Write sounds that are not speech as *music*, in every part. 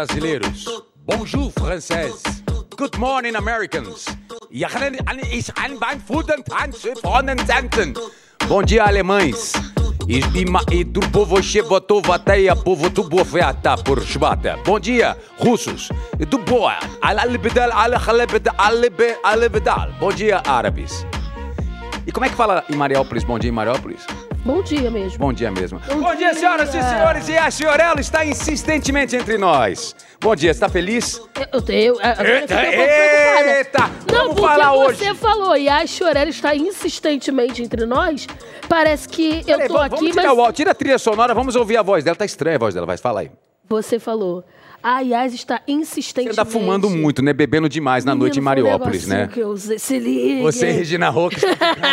Brasileiros. Bonjour, francês. Good morning, Americans. Bom dia, alemães. E, do povo chevotovateia, povo tuboveata por chvata. Bom dia, russos. E do boa. Bom dia, árabes. E como é que fala em Mariópolis? Bom dia em Mariópolis? Bom dia mesmo. Bom dia mesmo. Bom, Bom dia, dia, senhoras e senhores. E a senhorela está insistentemente entre nós. Bom dia, está feliz? Eu tenho. Eita, eita! Não, Vamos porque você hoje. falou e a Chorella está insistentemente entre nós. Parece que eu Peraí, tô vamos- aqui, vamos tirar, mas o tira a trilha sonora, vamos ouvir a voz dela. Tá estranha a voz dela, vai, fala aí. você falou. A Yas está Você insistentemente. anda fumando muito, né? Bebendo demais na noite em um Mariópolis, né? Que eu usei. Se. Você e Regina Roca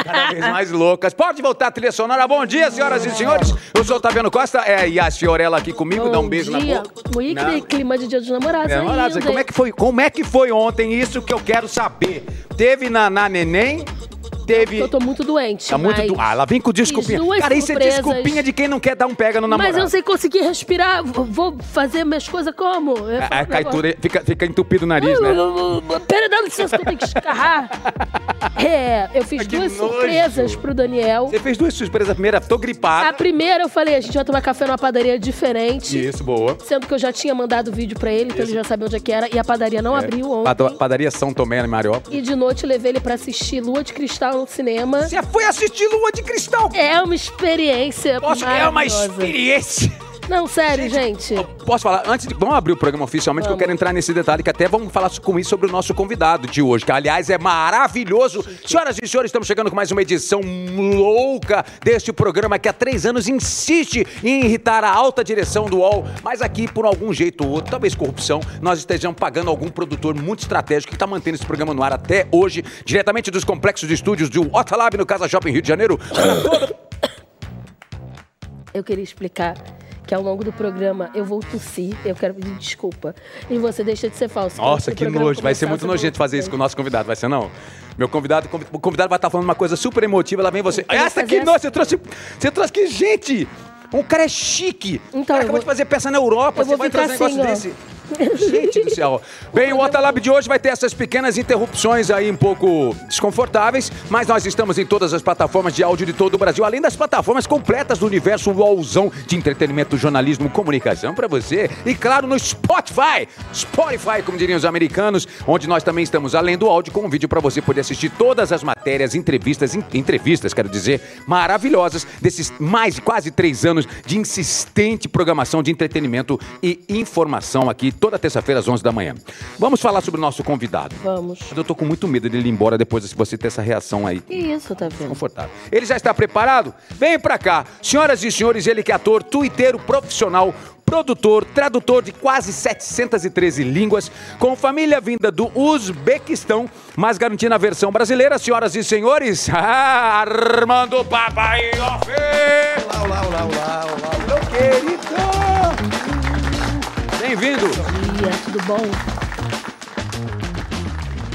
cada vez mais loucas. Pode voltar a trilha sonora. Bom dia, senhoras e senhores. Eu sou o Otaviano Costa, é a Fiorella aqui comigo. Bom Dá um beijo dia. na boca. Ui, Não. que clima de dia dos namorados. É, ainda, como, é que foi, como é que foi ontem isso que eu quero saber? Teve na, na neném? Teve. Eu tô muito doente. Tá muito mas... do... Ah, ela vem com desculpinha. Cara, isso é surpresas. desculpinha de quem não quer dar um pega no namorado. Mas eu não sei conseguir respirar. Vou fazer minhas coisas como? Eu ia A, falar a caitura fica, fica entupido o nariz, né? Pera, dá licença que eu tenho que escarrar. *laughs* É, eu fiz Que duas nojo. surpresas pro Daniel. Você fez duas surpresas. A primeira, tô A gripado. primeira eu falei, a gente vai tomar café numa padaria diferente. Isso, boa. Sendo que eu já tinha mandado o vídeo pra ele, então ele já sabia onde é que era. E a padaria não abriu ontem. Padaria São Tomé, em Mariópolis. E de noite levei ele pra assistir Lua de Cristal no cinema. Você foi assistir Lua de Cristal. É uma experiência Posso, é uma experiência. Não, sério, gente. Posso falar? Antes de. Vamos abrir o programa oficialmente, que eu quero entrar nesse detalhe, que até vamos falar com isso sobre o nosso convidado de hoje, que aliás é maravilhoso. Senhoras e senhores, estamos chegando com mais uma edição louca deste programa que há três anos insiste em irritar a alta direção do UOL, mas aqui, por algum jeito ou outro, talvez corrupção, nós estejamos pagando algum produtor muito estratégico que está mantendo esse programa no ar até hoje, diretamente dos complexos de estúdios do Otalab no Casa Shopping Rio de Janeiro. Eu queria explicar que ao longo do programa eu vou tossir, eu quero pedir desculpa. E você deixa de ser falso. Nossa, que nojo. Vai ser muito nojento fazer isso com o nosso convidado, vai ser não? Meu convidado, o convidado vai estar falando uma coisa super emotiva, lá vem você. Essa assim. nossa, você trouxe, você trouxe que gente. Um cara é chique. Então, cara acabou vou- de fazer peça na Europa, eu você vai trazer um negócio assim, ó. *laughs* Gente do céu. Bem, o Otalab de hoje vai ter essas pequenas interrupções aí um pouco desconfortáveis, mas nós estamos em todas as plataformas de áudio de todo o Brasil, além das plataformas completas do universo UOLzão de entretenimento, jornalismo, comunicação para você. E claro, no Spotify, Spotify, como diriam os americanos, onde nós também estamos além do áudio com um vídeo para você poder assistir todas as matérias, entrevistas, en- entrevistas, quero dizer, maravilhosas desses mais quase três anos de insistente programação de entretenimento e informação aqui toda terça-feira às 11 da manhã. Vamos falar sobre o nosso convidado. Vamos. Mas eu tô com muito medo dele ir embora depois de você ter essa reação aí. Que isso, tá vendo? Confortável. Ele já está preparado? Vem pra cá. Senhoras e senhores, ele que é ator, tuiteiro profissional, produtor, tradutor de quase 713 línguas, com família vinda do Uzbequistão, mas garantindo a versão brasileira, senhoras e senhores, *laughs* ah, Armando Babaioff! Olá, olá, olá, olá, olá. Meu querido! Bem-vindo! Dia, tudo bom?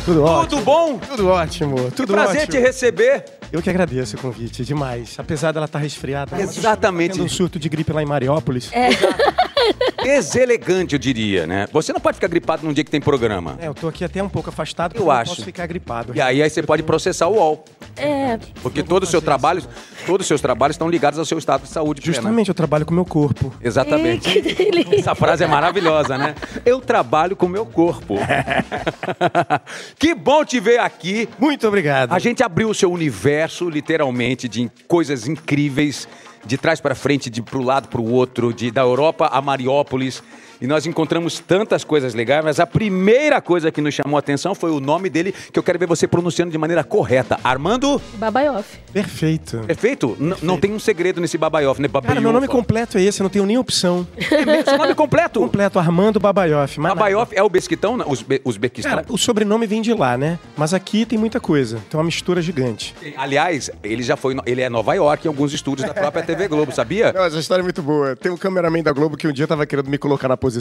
Tudo ótimo. Tudo bom? Tudo ótimo. Tudo Prazer ótimo. te receber. Eu que agradeço o convite, demais. Apesar dela estar resfriada. Exatamente. Tendo um surto de gripe lá em Mariópolis. É. *laughs* Deselegante, eu diria, né? Você não pode ficar gripado num dia que tem programa. É, eu tô aqui até um pouco afastado, porque Eu não acho. posso ficar gripado. E aí, aí você pode processar o UOL. É, Porque todo o seu trabalho, todos os seus trabalhos estão ligados ao seu estado de saúde. plena. Justamente, eu trabalho com o meu corpo. Exatamente. Ih, que delícia. Essa frase é maravilhosa, né? Eu trabalho com o meu corpo. *laughs* que bom te ver aqui. Muito obrigado. A gente abriu o seu universo, literalmente, de coisas incríveis, de trás para frente, de pro lado para o outro, de da Europa a Mariópolis. E nós encontramos tantas coisas legais, mas a primeira coisa que nos chamou a atenção foi o nome dele, que eu quero ver você pronunciando de maneira correta. Armando, Babaioff. Perfeito. perfeito? N- não tem um segredo nesse babaioff, né? Cara, meu nome completo é esse, eu não tenho nem opção. É mesmo? Seu nome completo? Completo, Armando nada. Babaioff é o Besquitão? não? Uzbe- Uzbequistão? Cara, o sobrenome vem de lá, né? Mas aqui tem muita coisa. Tem uma mistura gigante. Aliás, ele já foi. Ele é Nova York em alguns estúdios da própria TV Globo, sabia? Não, essa história é muito boa. Tem um cameraman da Globo que um dia tava querendo me colocar na posição.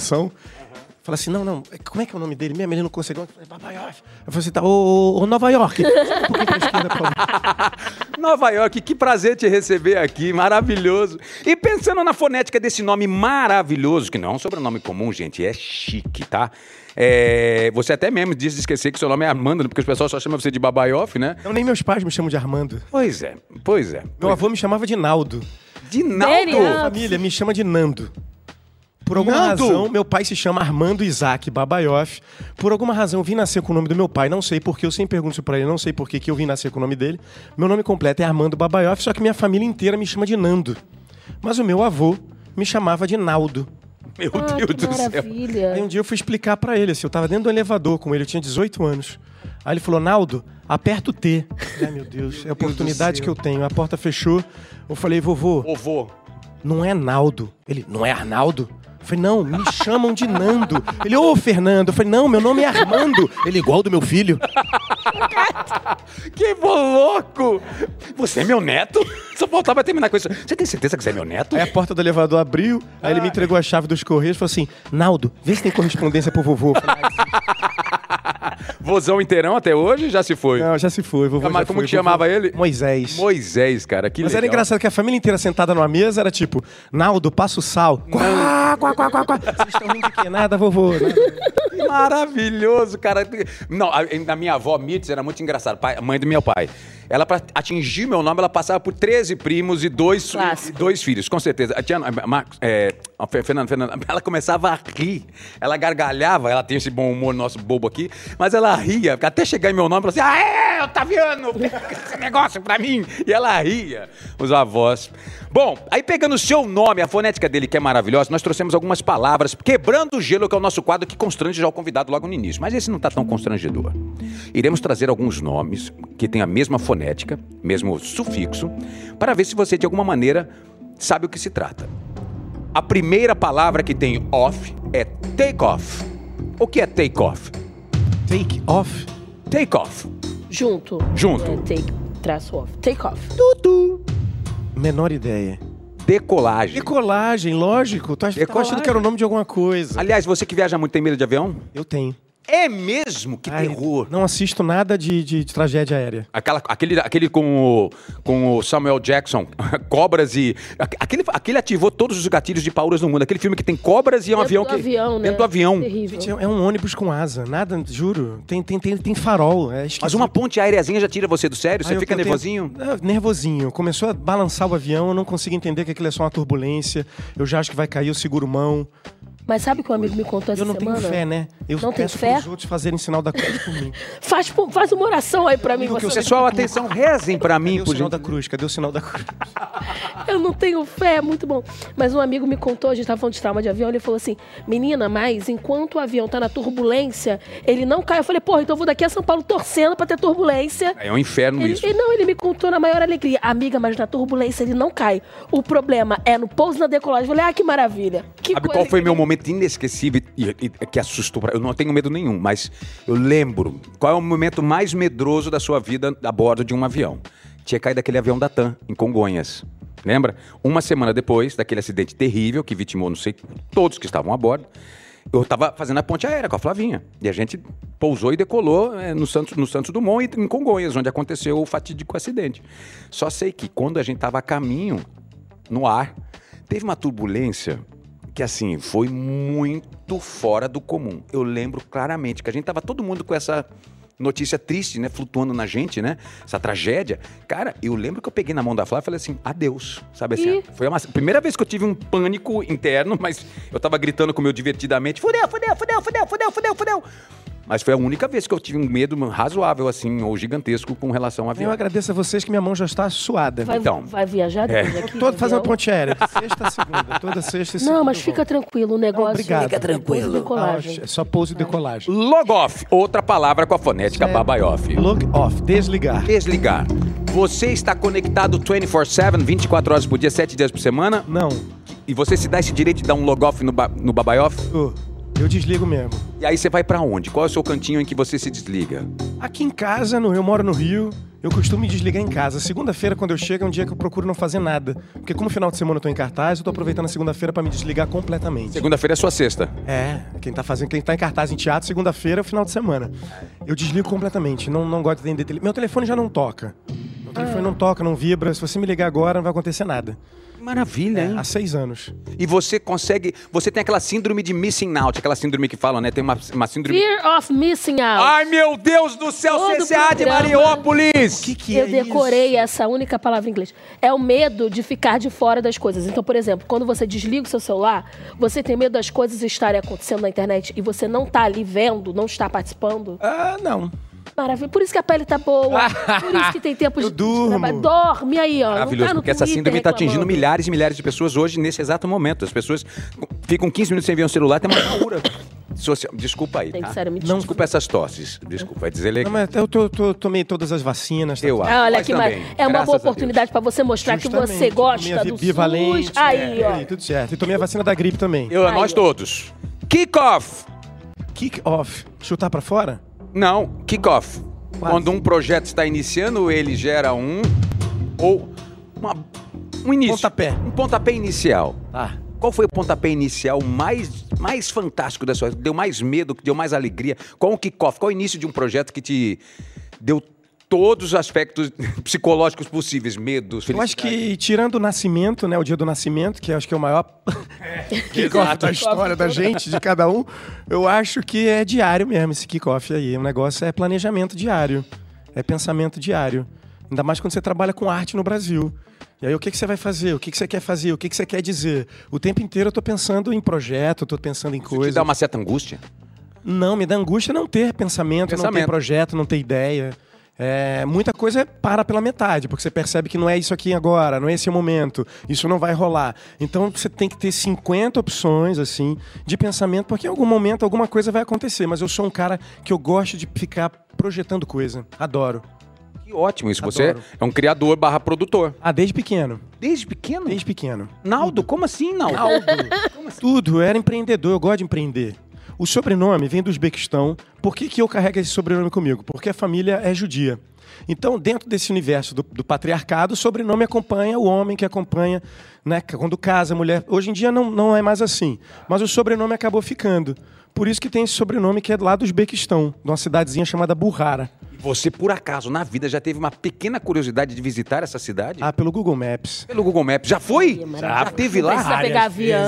Fala assim, não, não, como é que é o nome dele mesmo? Ele não conseguiu. Eu falei, Babaioff. Eu falei assim, tá, ô, ô, ô, Nova York. *laughs* Favor? *laughs* Nova York, que prazer te receber aqui, maravilhoso. E pensando na fonética desse nome maravilhoso, que não é um sobrenome comum, gente, é chique, tá? É, você até mesmo disse de esquecer que seu nome é Armando, porque os pessoal só chamam você de Babaioff, né? Não, nem meus pais me chamam de Armando. Pois é, pois é. Meu avô me chamava de Naldo. De? Naldo. Ah, Família me chama de Nando. Por alguma Nando? razão, meu pai se chama Armando Isaac Babaioff. Por alguma razão, eu vim nascer com o nome do meu pai. Não sei porque, eu sempre pergunto isso pra ele, não sei por que que eu vim nascer com o nome dele. Meu nome completo é Armando Babaioff, só que minha família inteira me chama de Nando. Mas o meu avô me chamava de Naldo. Meu Ah, Deus do céu. maravilha. Aí um dia eu fui explicar pra ele, assim, eu tava dentro do elevador com ele, eu tinha 18 anos. Aí ele falou, Naldo, aperta o T. Ai, meu Deus, é a oportunidade que eu tenho. A porta fechou. Eu falei, vovô, Vovô. não é Naldo. Ele, não é Arnaldo? Eu falei, não, me chamam de Nando. Ele, ô Fernando. Eu falei, não, meu nome é Armando. Ele, igual do meu filho. Que louco! Você é meu neto? Só faltava terminar com isso. Você tem certeza que você é meu neto? Aí a porta do elevador abriu, aí ele me entregou a chave dos correios e falou assim, Naldo, vê se tem correspondência pro vovô. Falei, Vozão inteirão até hoje já se foi. não, já se foi, vovô Mas já como foi, que chamava vovô- ele? Moisés. Moisés, cara, que Mas era legal. engraçado que a família inteira sentada numa mesa era tipo, Naldo, passa o sal. Quá, quá, quá, quá, quá. Vocês estão rindo de quê? Nada, vovô. Nada. Maravilhoso, cara. Não, a, a minha avó Mitz era muito engraçada, pai- a mãe do meu pai. Ela, pra atingir meu nome, ela passava por 13 primos e dois, e dois filhos, com certeza. A tia, a Marcos, é, a Fe- Fernanda, Fernanda, *laughs* ela começava a rir. Ela gargalhava, ela tem esse bom humor nosso bobo aqui, mas ela ria, até chegar em meu nome, ela falou assim: Ah, é, Otaviano, pega *laughs* esse negócio pra mim. E ela ria, os avós. Bom, aí pegando o seu nome, a fonética dele, que é maravilhosa, nós trouxemos algumas palavras, quebrando o gelo, que é o nosso quadro que constrange já o convidado logo no início. Mas esse não tá tão constrangedor. Iremos trazer alguns nomes que têm a mesma fonética, mesmo sufixo, para ver se você, de alguma maneira, sabe o que se trata. A primeira palavra que tem off é take off. O que é take off? Take off. Take off. Junto. Junto. É, take, traço off. Take off. Menor ideia. Decolagem. Decolagem, lógico. Ach- tava Decolagem. achando que era o nome de alguma coisa. Aliás, você que viaja muito tem medo de avião? Eu tenho. É mesmo? Que Ai, terror. Não assisto nada de, de- de tragédia aérea. Aquela, aquele, aquele com o, com o Samuel Jackson, *laughs* cobras e. aque- Aquele, aquele ativou todos os gatilhos de pauras no mundo. Aquele filme que tem cobras e é um Dentro avião do que. avião, né? Dentro do avião. Terrível. Gente, é é um ônibus com asa. Nada, juro. Tem, tem, tem, tem farol. É Mas uma ponte aéreazinha já tira você do sério? Você eu- fica eu tenho- nervosinho? É, nervosinho. Começou a balançar o avião, eu não consigo entender que aquilo é só uma turbulência. Eu já acho que vai cair, eu seguro mão. Mas sabe que um amigo me contou essa Eu não semana? tenho fé, né? Eu Não peço fé? pros outros fazerem sinal da cruz por mim. *laughs* Faz, faz uma oração aí pra mim. Você- Pessoal, atenção, rezem pra mim, Cadê o por sinal da cruz? Cadê o sinal da cruz? *laughs* Eu não tenho fé, é muito bom. Mas um amigo me contou, a gente tava falando de trauma de avião, ele falou assim: Menina, mas enquanto o avião tá na turbulência, ele não cai. Eu falei, porra, então eu vou daqui a São Paulo torcendo pra ter turbulência. É um inferno Ele, isso. ele- não, ele me contou na maior alegria. Amiga, mas na turbulência ele não cai. O problema é no pouso e na decolagem. Eu falei, ah, que maravilha. Que Sabe qual foi que- meu momento inesquecível e, e- que assustou? pra- Eu não tenho medo nenhum, mas eu lembro. Qual é o momento mais medroso da sua vida a bordo de um avião? Tinha caído aquele avião da TAM, em Congonhas. Lembra? Uma semana depois daquele acidente terrível que vitimou, não sei, todos que estavam a bordo. Eu estava fazendo a ponte aérea com a Flavinha. E a gente pousou e decolou eh, no, Santos, no Santos Dumont e em Congonhas, onde aconteceu o fatídico acidente. Só sei que quando a gente estava a caminho no ar, teve uma turbulência que assim foi muito fora do comum. Eu lembro claramente que a gente tava todo mundo com essa notícia triste, né, flutuando na gente, né? Essa tragédia. Cara, eu lembro que eu peguei na mão da Flávia e falei assim: "Adeus", sabe assim? Ih. Foi a primeira vez que eu tive um pânico interno, *laughs* mas eu tava gritando com o meu divertidamente: "Fudeu, fudeu, fudeu, fudeu, fudeu, fudeu, fudeu". Mas foi a única vez que eu tive um medo razoável assim ou gigantesco com relação ao Eu avião. agradeço a vocês que minha mão já está suada. Vai, Então. vai viajar depois aqui? Todo de faz uma avião? ponte aérea, sexta a segunda, toda sexta e segunda. Não, mas eu fica tranquilo, o negócio. obrigado. Fica tranquilo. Ah, Decolagem. é só pouso e decolagem. Logoff, outra palavra com a fonética É. babaioff. Log off, desligar. Desligar. Você está conectado 24/7, 24 horas por dia, 7 dias por semana? Não, E você se dá esse direito de dar um logoff no, ba no babaioff? eu, eu desligo mesmo. E aí você vai pra onde? Qual é o seu cantinho em que você se desliga? Aqui em casa, no, eu moro no Rio, Eu costumo me desligar em casa. Segunda-feira, quando eu chego, é um dia que eu procuro não fazer nada. Porque como final de semana eu tô em cartaz, eu tô aproveitando a segunda-feira pra me desligar completamente. Segunda-feira é sua sexta. É, quem tá fazendo, quem tá em cartaz em teatro, segunda-feira é o final de semana. Eu desligo completamente, não, não gosto de atender. Meu telefone já não toca. Meu telefone não toca, não vibra. Se você me ligar agora, não vai acontecer nada. Maravilha, hein? Há seis anos. E você consegue. Você tem aquela síndrome de missing out, aquela síndrome que falam, né? Tem uma, uma síndrome. Fear of missing out. Ai, meu Deus do céu, Todo CCA de programa. Mariópolis! que que eu é decorei isso? essa única palavra em inglês. É o medo de ficar de fora das coisas. Então, por exemplo, quando você desliga o seu celular, você tem medo das coisas estarem acontecendo na internet e você não tá ali vendo, não está participando. Ah, não. Maravilha. Por isso que a pele tá boa. *laughs* por isso que tem tempo Eu de durmo. Dorme aí, ó. Maravilhoso, tá porque essa síndrome está atingindo milhares e milhares de pessoas hoje, nesse exato momento. As pessoas ficam 15 minutos sem ver um celular, tem uma cura social. Desculpa aí, Tem tá? que sério, me Não, desculpa essas tosses. Desculpa, vai dizer Não, legal. mas eu tô- tô- tomei todas as vacinas. tá Eu acho. Ah, olha que também, maravilha. É uma boa oportunidade pra você mostrar que Justamente, você gosta do bivalente, SUS. Aí, é, ó. aí, tudo certo. E tomei a vacina da gripe também. Eu, Aí, nós ó. todos. Kick off! Kick off. Chutar pra fora? Não, kick off. Quase. Quando um projeto está iniciando, ele gera um. Ou. Uma, um início. Pontapé. Um pontapé inicial. Tá. Qual foi o pontapé inicial mais, mais fantástico da sua vida? Deu mais medo, que deu mais alegria? Qual o kickoff? Qual o início de um projeto que te deu todos os aspectos *laughs* psicológicos possíveis? Medo, Eu felicidade? acho que, tirando o nascimento, né? O dia do nascimento, que acho que é o maior *laughs* kickoff da história da gente, de cada um, eu acho que é diário mesmo esse kickoff aí. O negócio é planejamento diário. É pensamento diário. Ainda mais quando você trabalha com arte no Brasil. E aí, o que, que você vai fazer? O que, que você quer fazer? O que, que você quer dizer? O tempo inteiro eu tô pensando em projeto, eu tô pensando em Isso te coisas. dá uma certa angústia? Não, me dá angústia não ter pensamento, não Pensamento. ter projeto, não ter ideia. É, muita coisa para pela metade, porque você percebe que não é isso aqui agora, não é esse momento, isso não vai rolar. Então você tem que ter 50 opções assim de pensamento, porque em algum momento alguma coisa vai acontecer. Mas eu sou um cara que eu gosto de ficar projetando coisa. Adoro. Que ótimo isso. Você Adoro. é um criador barra produtor. Ah, desde pequeno. Desde pequeno? Desde pequeno. Naldo, como assim, Naldo? Tudo, eu era empreendedor, eu gosto de empreender. O sobrenome vem do Uzbequistão. Por que, que eu carrego esse sobrenome comigo? Porque a família é judia. Então, dentro desse universo do, do patriarcado, o sobrenome acompanha o homem que acompanha, né? Quando casa a mulher. Hoje em dia não, não é mais assim. Mas o sobrenome acabou ficando. Por isso que tem esse sobrenome que é lá do Uzbequistão, de uma cidadezinha chamada Burrara. Você, por acaso, na vida, já teve uma pequena curiosidade de visitar essa cidade? Ah, pelo Google Maps. Pelo Google Maps. Já foi? Já maravilha. teve lá? precisa pegar avião.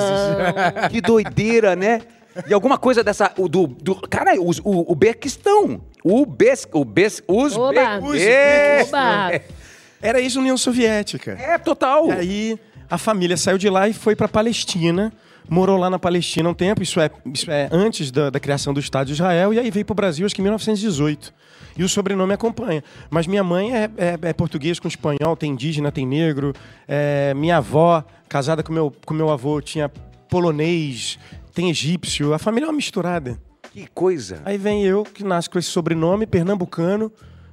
Que doideira, né? E alguma coisa dessa. O, do, do, cara, o, o, o Bequistão. O Bes. O Bes. Os Oba. É, Oba. Era ex-União Soviética. é total. E aí a família saiu de lá e foi para Palestina, morou lá na Palestina um tempo, isso é, isso é antes da, da criação do Estado de Israel, e aí veio para o Brasil, acho que em 1918. E o sobrenome acompanha. Mas minha mãe é, é, é português com espanhol, tem indígena, tem negro. É, minha avó, casada com meu, com meu avô, tinha polonês, tem egípcio. A família é uma misturada. Que coisa. Aí vem eu, que nasce com esse sobrenome, pernambucano.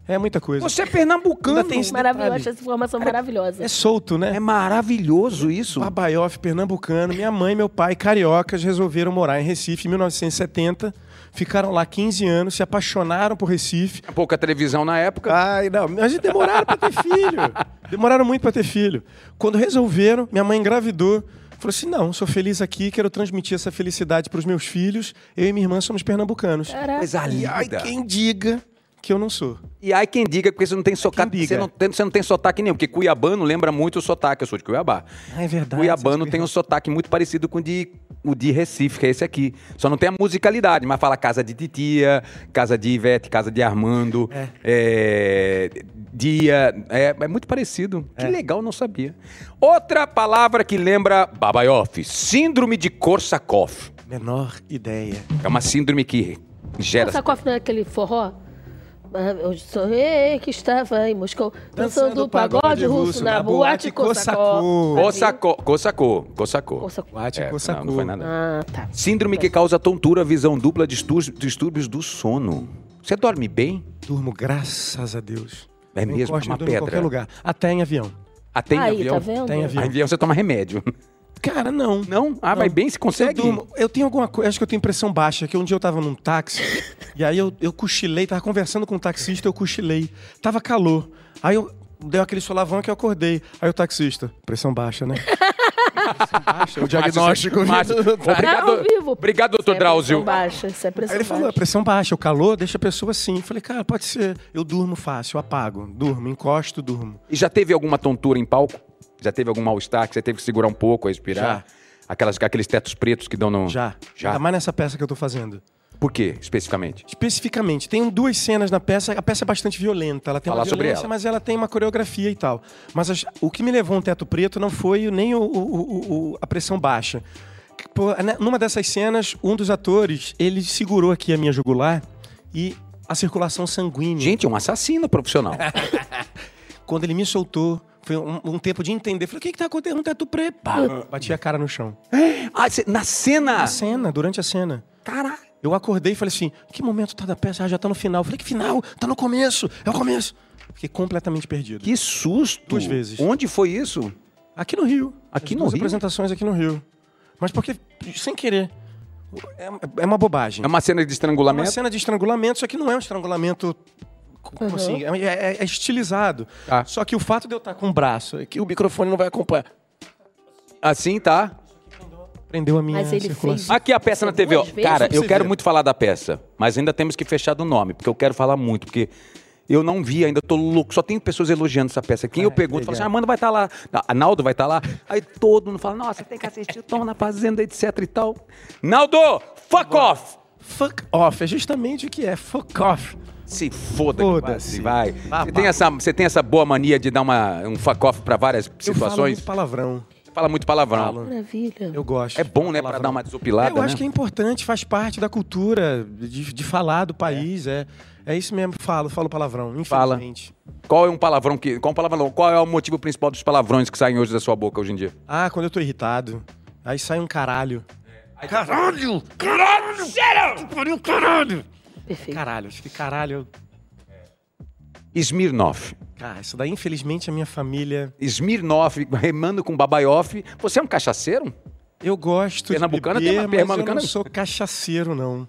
É muita coisa. Você é pernambucano. Ainda tem esse Maravilhoso, detalhe. acho essa informação maravilhosa. É solto, né? É maravilhoso isso. Babaioff, pernambucano. Minha mãe e meu pai, cariocas, resolveram morar em Recife em 1970. Ficaram lá 15 anos, se apaixonaram por Recife. Pouca televisão na época. Ai, não, mas demoraram pra ter filho. *laughs* Demoraram muito pra ter filho. Quando resolveram, minha mãe engravidou. Falou assim: não, sou feliz aqui, quero transmitir essa felicidade pros meus filhos. Eu e minha irmã somos pernambucanos. Caraca. Coisa E ai, quem diga que eu não sou. E aí quem diga, porque você não tem sotaque. Você não, tem, você não tem sotaque nenhum, porque cuiabano lembra muito o sotaque. Eu sou de Cuiabá. Ah, é verdade. Cuiabano tem um sotaque muito parecido com o de, o de Recife, que é esse aqui. Só não tem a musicalidade, mas fala casa de titia, casa de Ivete, casa de Armando, é, dia. É, é muito parecido. Que legal, não sabia. Outra palavra que lembra Babaioff: Síndrome de Korsakoff. Menor ideia. É uma síndrome que gera. Sacof não é aquele forró? Ah, Eu sonhei que estava em Moscou dançando o pagode russo na boate coçacou, coçacou. Kossakó. Boate É, não, não foi nada. Ah, tá. Síndrome que causa tontura, visão dupla, distúrbios, distúrbios do sono. Você dorme bem? Durmo, graças a Deus. É mesmo? Uma eu durmo em pedra. qualquer lugar. Até em avião. Até em Aí, avião? tá vendo? Tem avião. Em avião você toma remédio. Cara, não. Não? Ah, vai bem? Você consegue? Eu, durmo. eu tenho alguma coisa, acho que eu tenho pressão baixa, que um dia eu tava num táxi, *laughs* e aí eu, eu cochilei, tava conversando com o taxista, eu cochilei. Tava calor. Aí eu deu aquele solavão que eu acordei. Aí o taxista, pressão baixa, né? pressão baixa, o *laughs* diagnóstico. Márcio, obrigado, ao vivo. obrigado, doutor é Drauzio. pressão baixa, isso é pressão Aí ele falou, baixa. pressão baixa, o calor deixa a pessoa assim. Eu falei, cara, pode ser. Eu durmo fácil, eu apago, durmo, encosto, durmo. E já teve alguma tontura em palco? Já teve algum mal-estar que você teve que segurar um pouco, respirar? Aquelas, aqueles tetos pretos que dão no... Já. Já? Ainda mais nessa peça que eu tô fazendo. Por quê, especificamente? Especificamente, tem duas cenas na peça. A peça é bastante violenta. Ela tem Falar uma sobre violência, ela. mas ela tem uma coreografia e tal. Mas as- o que me levou a um teto preto não foi nem o- o- o- a pressão baixa. Pô, né, numa dessas cenas, um dos atores, ele segurou aqui a minha jugular e a circulação sanguínea. Gente, é um assassino profissional. *laughs* Quando ele me soltou, foi um, um tempo de entender. Falei, o que que tá acontecendo? Um teto preto. Pá, bati a cara no chão. ah, você- na cena! Na cena, durante a cena. Caralho! Eu acordei e falei assim: que momento tá da peça? Ah, já tá no final. Eu falei: que final? Tá no começo. É o começo. Fiquei completamente perdido. Que susto! Duas vezes. Onde foi isso? Aqui no Rio. Aqui As no duas Rio? apresentações aqui no Rio. Mas porque, sem querer. É, é uma bobagem. É uma cena de É uma estrangulamento? cena de estrangulamento, só que não é um estrangulamento. Como assim? É, é- é estilizado. Tá. Só que o fato de eu estar com o braço, é que o microfone não vai acompanhar. Assim, tá? Prendeu a minha Mas ele circulação. fez- Aqui a peça na TV, ó. vezes? Cara, eu quero muito falar da peça, mas ainda temos que fechar do nome, porque eu quero falar muito, porque eu não vi ainda, tô louco, só tem pessoas elogiando essa peça. Quem eu pergunto, fala assim, ah, Amanda vai estar lá, a Naldo vai estar lá, aí todo mundo fala, nossa, tem que assistir o Tom na Fazenda, etc e tal. Naldo, fuck off! Fuck off. É justamente o que é. Fuck off. Se foda, Foda-se. que vai. Vá, Você tem, essa, você tem essa boa mania de dar uma, um fuck off pra várias Eu falo situações? muito palavrão. Você fala muito palavrão. Falo. Maravilha. Eu gosto. É bom, né, pra Palavrão. dar uma desopilada, Eu acho né? que é importante, faz parte da cultura de, de falar do país. É. é isso mesmo, falo, falo palavrão, Fala. infelizmente. Qual é um palavrão que. Qual, um palavrão, qual é o motivo principal dos palavrões que saem hoje da sua boca hoje em dia? Ah, quando eu tô irritado. Aí sai um caralho. Caralho! Caralho! Sério? Que pariu, caralho! Perfeito. Caralho, acho que caralho. Smirnoff. Cara, isso daí, infelizmente, a minha família. Smirnoff remando com babaioff. Você é um cachaceiro? Eu gosto Pernambucana de tem beber, uma mas eu não sou cachaceiro, não.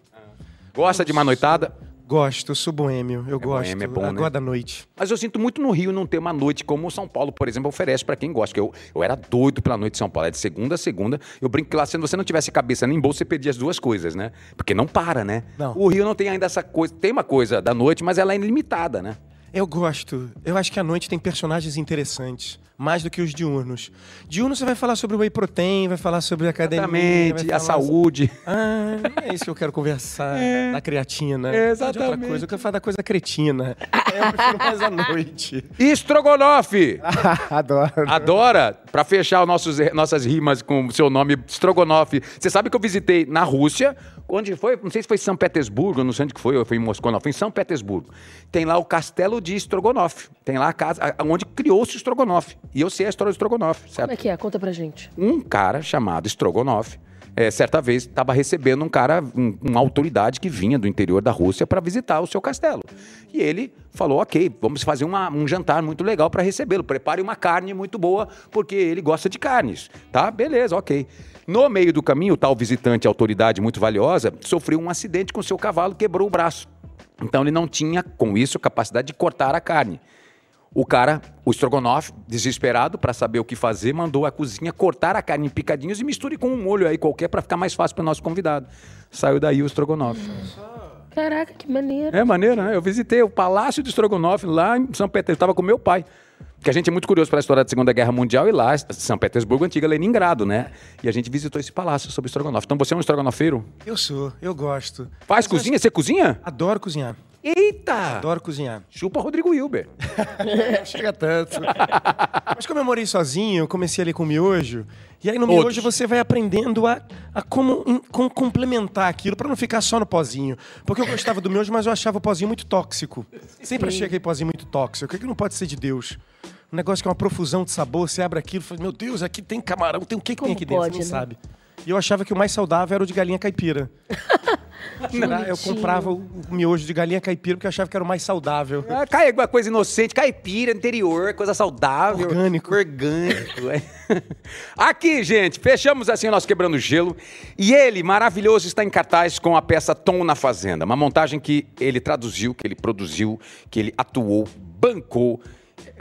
Gosta de uma noitada? Gosto, eu sou boêmio. Eu gosto. boêmio, é bom, eu né? gosto da noite. Mas eu sinto muito no Rio não ter uma noite como o São Paulo, por exemplo, oferece pra quem gosta. Que eu, eu era doido pela noite de São Paulo. É de segunda a segunda. Eu brinco que lá, se você não tivesse cabeça nem bolsa, você perdia as duas coisas, né? Porque não para, né? Não. O Rio não tem ainda essa coisa. Tem uma coisa da noite, mas ela é ilimitada, né? Eu gosto. Eu acho que a noite tem personagens interessantes. Mais do que os diurnos. Diurno você vai falar sobre o whey protein, vai falar sobre a academia. Exatamente. A saúde. Ah, não é isso que eu quero conversar. *laughs* Da creatina. É, De outra exatamente. coisa, eu quero falar da coisa cretina. Eu prefiro mais a noite. *laughs* Estrogonofe! *laughs* Adoro. Adora, pra fechar os nossos, nossas rimas com o seu nome, Strogonoff. Você sabe que eu visitei na Rússia, onde foi? Não sei se foi São Petersburgo, não sei onde que foi, ou foi em Moscou, não, foi em São Petersburgo. Tem lá o castelo de Strogonoff. Tem lá a casa onde criou-se o Strogonoff. E eu sei a história do Strogonoff, certo? Como é que é? Conta pra gente. um cara chamado Strogonoff, é, certa vez estava recebendo um cara, um- uma autoridade que vinha do interior da Rússia para visitar o seu castelo. E ele falou: ok, vamos fazer uma- um jantar muito legal para recebê-lo. Prepare uma carne muito boa, porque ele gosta de carnes. Tá? Beleza, ok. No meio do caminho, o tal visitante, autoridade muito valiosa, sofreu um acidente com seu cavalo, quebrou o braço. Então ele não tinha, com isso, capacidade de cortar a carne. O cara, o Strogonoff, desesperado para saber o que fazer, mandou a cozinha cortar a carne em picadinhos e misture com um molho aí qualquer para ficar mais fácil para o nosso convidado. Saiu daí o Strogonoff. Caraca, que maneiro. É maneiro, né? Eu visitei o Palácio do Strogonoff lá em São Petersburgo. Estava com meu pai. Porque a gente é muito curioso pela história da Segunda Guerra Mundial e lá, São Petersburgo, antiga Leningrado, né? E a gente visitou esse palácio sobre Strogonoff. Então você é um estrogonofeiro? Eu sou, eu gosto. Faz Mas cozinha? Você cozinha? Adoro cozinhar. Eita! Adoro cozinhar. Chupa Rodrigo Wilber. *laughs* Não chega tanto. *laughs* Mas como eu morei sozinho, eu comecei ali com miojo. E aí no Todos. miojo você vai aprendendo a, a como, em- como complementar aquilo pra não ficar só no pozinho. Porque eu gostava do miojo, mas eu achava o pozinho muito tóxico. Sempre achei aquele pozinho muito tóxico. O que não pode ser de Deus? Um negócio que é uma profusão de sabor, você abre aquilo e fala, meu Deus, aqui tem camarão, tem o que, que tem aqui dentro? pode, Você não né? sabe. E eu achava que o mais saudável era o de galinha caipira. Será? *laughs* Eu comprava o, o miojo de galinha caipira porque eu achava que era o mais saudável. Ah, cai alguma coisa inocente, caipira, interior, coisa saudável. Orgânico. Orgânico. é. *laughs* Aqui, gente, fechamos assim o nosso Quebrando Gelo. E ele, maravilhoso, está em cartaz com a peça Tom na Fazenda. Uma montagem que ele traduziu, que ele produziu, que ele atuou, bancou.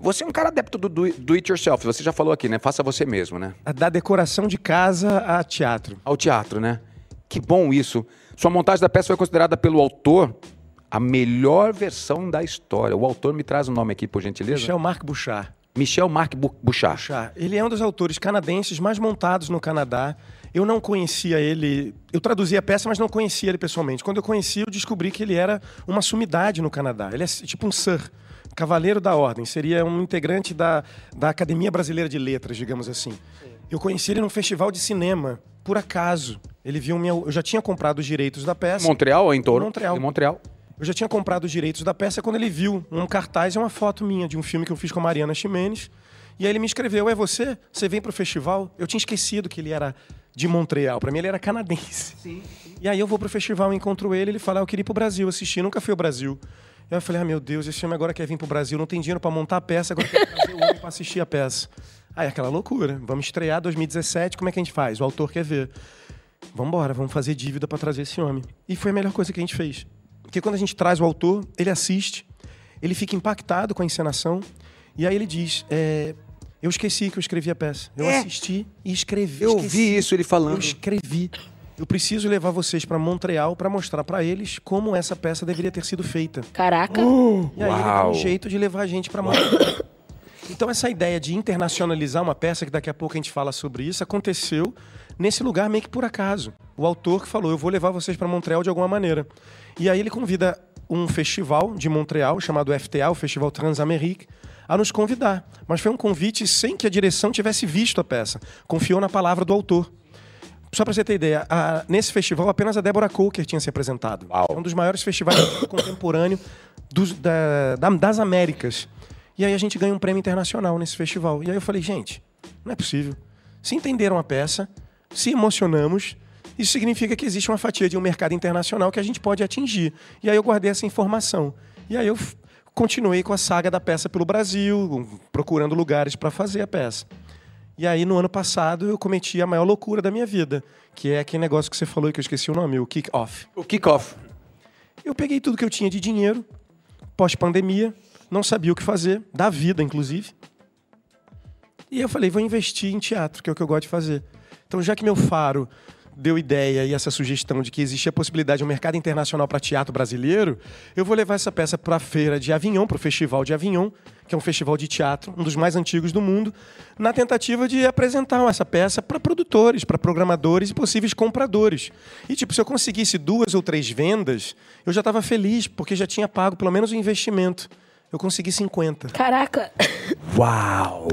Você é um cara adepto do do, do it yourself, você já falou aqui, né? Faça você mesmo, né? Da decoração de casa a teatro. Ao teatro, né? Que bom isso. Sua montagem da peça foi considerada pelo autor a melhor versão da história. O autor me traz o nome aqui, por gentileza. Michel Marc Bouchard. Michel Marc Bouchard. Bouchard. Ele é um dos autores canadenses mais montados no Canadá. Eu não conhecia ele. Eu traduzi a peça, mas não conhecia ele pessoalmente. Quando eu conheci, eu descobri que ele era uma sumidade no Canadá. Ele é tipo um Sir, cavaleiro da ordem. Seria um integrante da, da Academia Brasileira de Letras, digamos assim. Eu conheci ele num festival de cinema, por acaso. Ele viu minha. Eu já tinha comprado os direitos da peça. Montreal ou em Toronto? Montreal. Em Montreal. Eu já tinha comprado os direitos da peça quando ele viu um cartaz e uma foto minha de um filme que eu fiz com a Mariana Ximenes. E aí ele me escreveu: É você? Você vem pro festival? Eu tinha esquecido que ele era de Montreal. Pra mim ele era canadense. E aí eu vou pro festival, encontro ele, ele fala: "Ah, Eu queria ir pro Brasil assistir, nunca fui ao Brasil. Aí eu falei: Ah, meu Deus, esse filme agora quer vir pro Brasil, não tem dinheiro pra montar a peça, agora quer trazer o homem pra assistir a peça. Aí aquela loucura. Vamos estrear 2017, como é que a gente faz? O autor quer ver. Vamos embora, vamos fazer dívida para trazer esse homem. E foi a melhor coisa que a gente fez. Porque quando a gente traz o autor, ele assiste, ele fica impactado com a encenação, e aí ele diz: é, Eu esqueci que eu escrevi a peça. Eu É. assisti e escrevi. Eu esqueci. ouvi isso ele Eu falando. escrevi. Eu preciso levar vocês para Montreal para mostrar para eles como essa peça deveria ter sido feita. Caraca. E aí ele deu um jeito de levar a gente para Montreal. *coughs* Então essa ideia de internacionalizar uma peça, que daqui a pouco a gente fala sobre isso, aconteceu nesse lugar meio que por acaso. O autor que falou, eu vou levar vocês para Montreal de alguma maneira. E aí ele convida um festival de Montreal, chamado FTA, o Festival Transamérique, a nos convidar. Mas foi um convite sem que a direção tivesse visto a peça. Confiou na palavra do autor. Só para você ter ideia, a- nesse festival apenas a Débora Coker tinha se apresentado. Uau. É um dos maiores festivais de *coughs* teatro contemporâneo dos- da- da- das Américas. E aí a gente ganha um prêmio internacional nesse festival. E aí eu falei, gente, não é possível. Se entenderam a peça, se emocionamos, isso significa que existe uma fatia de um mercado internacional que a gente pode atingir. E aí eu guardei essa informação. E aí eu continuei com a saga da peça pelo Brasil, procurando lugares para fazer a peça. E aí, no ano passado, eu cometi a maior loucura da minha vida, que é aquele negócio que você falou e que eu esqueci o nome, o kick-off. O kickoff. Eu peguei tudo que eu tinha de dinheiro, pós-pandemia, não sabia o que fazer, da vida, inclusive. E eu falei, vou investir em teatro, que é o que eu gosto de fazer. Então, já que meu faro deu ideia e essa sugestão de que existia a possibilidade de um mercado internacional para teatro brasileiro, eu vou levar essa peça para a feira de Avignon, para o Festival de Avignon, que é um festival de teatro, um dos mais antigos do mundo, na tentativa de apresentar essa peça para produtores, para programadores e possíveis compradores. E, tipo, se eu conseguisse duas ou três vendas, eu já estava feliz, porque já tinha pago pelo menos o investimento. Eu consegui 50. Caraca. Uau!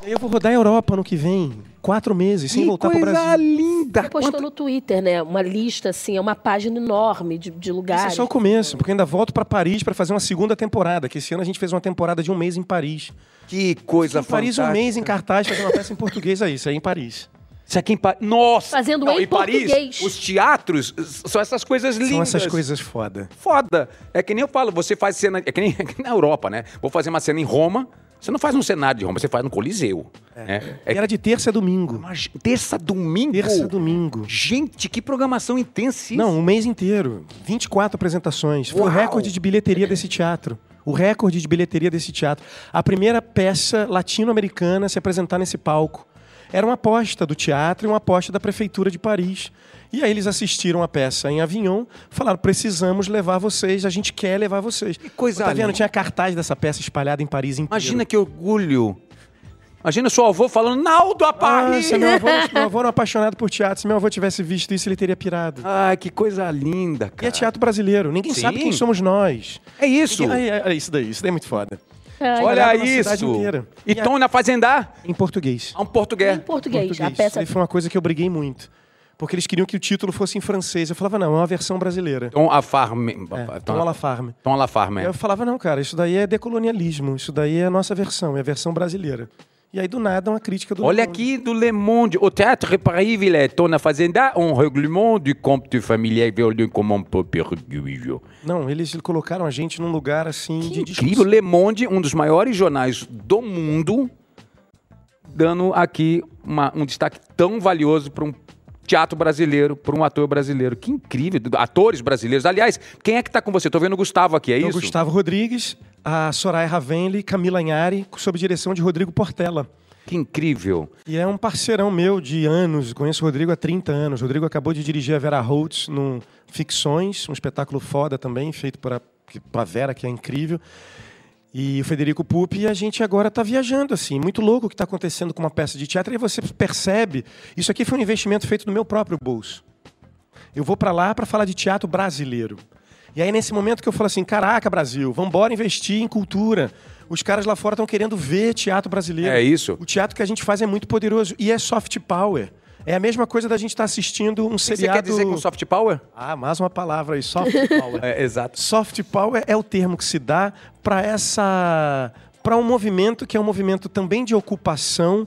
E aí eu vou rodar a Europa no que vem, quatro meses, sem que voltar para o coisa Brasil. linda! Você postou Quanto- no Twitter, né? Uma lista, assim, é uma página enorme de, de Isso lugares. é só o começo, porque ainda volto para Paris para fazer uma segunda temporada, que esse ano a gente fez uma temporada de um mês em Paris. Que coisa Em Paris, um fantástica. mês em cartaz, fazer uma peça em português, é isso, é em Paris. Isso aqui em Paris. Nossa! Fazendo Não, em Paris, português. os teatros são essas coisas lindas. São essas coisas foda. Foda. É que nem eu falo, você faz cena. É que nem, é que nem na Europa, né? Vou fazer uma cena em Roma. Você não faz num cenário de Roma, você faz no Coliseu. né? É era de terça a domingo. Mas terça, domingo. Terça a domingo. Gente, que programação intensíssima. Não, um mês inteiro. 24 apresentações. Foi Uau! o recorde de bilheteria desse teatro. O recorde de bilheteria desse teatro. A primeira peça latino-americana a se apresentar nesse palco. Era uma aposta do teatro e uma aposta da prefeitura de Paris. E aí eles assistiram a peça em Avignon, falaram: precisamos levar vocês, a gente quer levar vocês. Que coisa Tá vendo? Tinha cartaz dessa peça espalhada em Paris inteiro. Imagina que orgulho. Imagina seu avô falando, Naldo a Ah, Paris! se meu avô, *laughs* meu avô era um apaixonado por teatro. Se meu avô tivesse visto isso, ele teria pirado. Ai, que coisa linda, E cara. é teatro brasileiro. Ninguém Sim. sabe quem somos nós. É isso. Ninguém- É, é isso daí, isso daí é muito foda. Ai, Olha Espalhado na cidade isso. inteira. E a- Tom na Fazenda, Em português. é um português. em português. A português. peça. Isso aí foi uma coisa que eu briguei muito. Porque eles queriam que o título fosse em francês. Eu falava, não, é uma versão brasileira. Tom a Farm. É, Tom à la Farme. Tom a la Farm. Eu falava, não, cara, isso daí é decolonialismo. Isso daí é a nossa versão, é a versão brasileira. E aí, do nada, uma crítica do Olha Le aqui do Le Monde. Au théâtre Paris Villeton na Fazenda, um règlement du compte familial violent comme un peu perdu. Não, eles colocaram a gente num lugar assim de Incrível, discussão. Le Monde, um dos maiores jornais do mundo, dando aqui uma- um destaque tão valioso para um teatro brasileiro, para um ator brasileiro. Que incrível, atores brasileiros. Aliás, quem é que está com você? Tô vendo o Gustavo aqui, é Então, isso? Gustavo Rodrigues, a Soraya Ravenli, Camila Anhari, sob direção de Rodrigo Portela. Que incrível. E é um parceirão meu de anos, conheço o Rodrigo há 30 anos. O Rodrigo acabou de dirigir a Vera Holtz no Ficções, um espetáculo foda também, feito por a, por a Vera, que é incrível. E o Federico Pupi, e a gente agora está viajando, assim, muito louco o que está acontecendo com uma peça de teatro. E você percebe, isso aqui foi um investimento feito no meu próprio bolso. Eu vou para lá para falar de teatro brasileiro. E aí, nesse momento que eu falo assim, caraca, Brasil, vamos embora investir em cultura. Os caras lá fora estão querendo ver teatro brasileiro. É isso. O teatro que a gente faz é muito poderoso. E é soft power. É a mesma coisa da gente estar assistindo um O que você seriado... quer dizer com soft power? Ah, mais uma palavra aí, soft *laughs* power. É, exato. Soft power é o termo que se dá para essa para um movimento que é um movimento também de ocupação,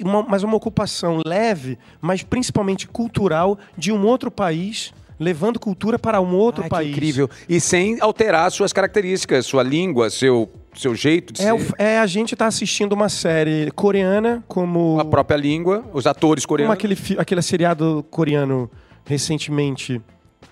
uma- mas uma ocupação leve, mas principalmente cultural de um outro país, levando cultura para um outro Ai, país. incrível. E sem alterar suas características, sua língua, seu, seu jeito de É, ser. é a gente tá assistindo uma série coreana como A própria língua, os atores como coreanos. aquele fi- aquele seriado coreano recentemente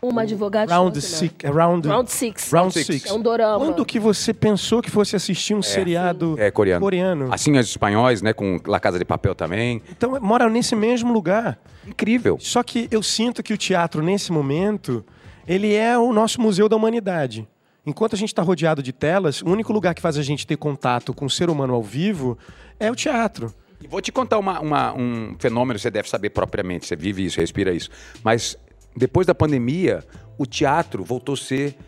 Uma advogada. Round chama-se, Six, Round Round Six. Round Six. É um dorama. Quando que você pensou que fosse assistir um seriado É coreano. coreano? Assim, os espanhóis, né? Com La Casa de Papel também. Então, mora nesse mesmo lugar. Incrível. Só que eu sinto que o teatro, nesse momento, ele é o nosso museu da humanidade. Enquanto a gente está rodeado de telas, o único lugar que faz a gente ter contato com o ser humano ao vivo é o teatro. E vou te contar uma- uma- um fenômeno, você deve saber propriamente, você vive isso, respira isso. Mas depois da pandemia, o teatro voltou a ser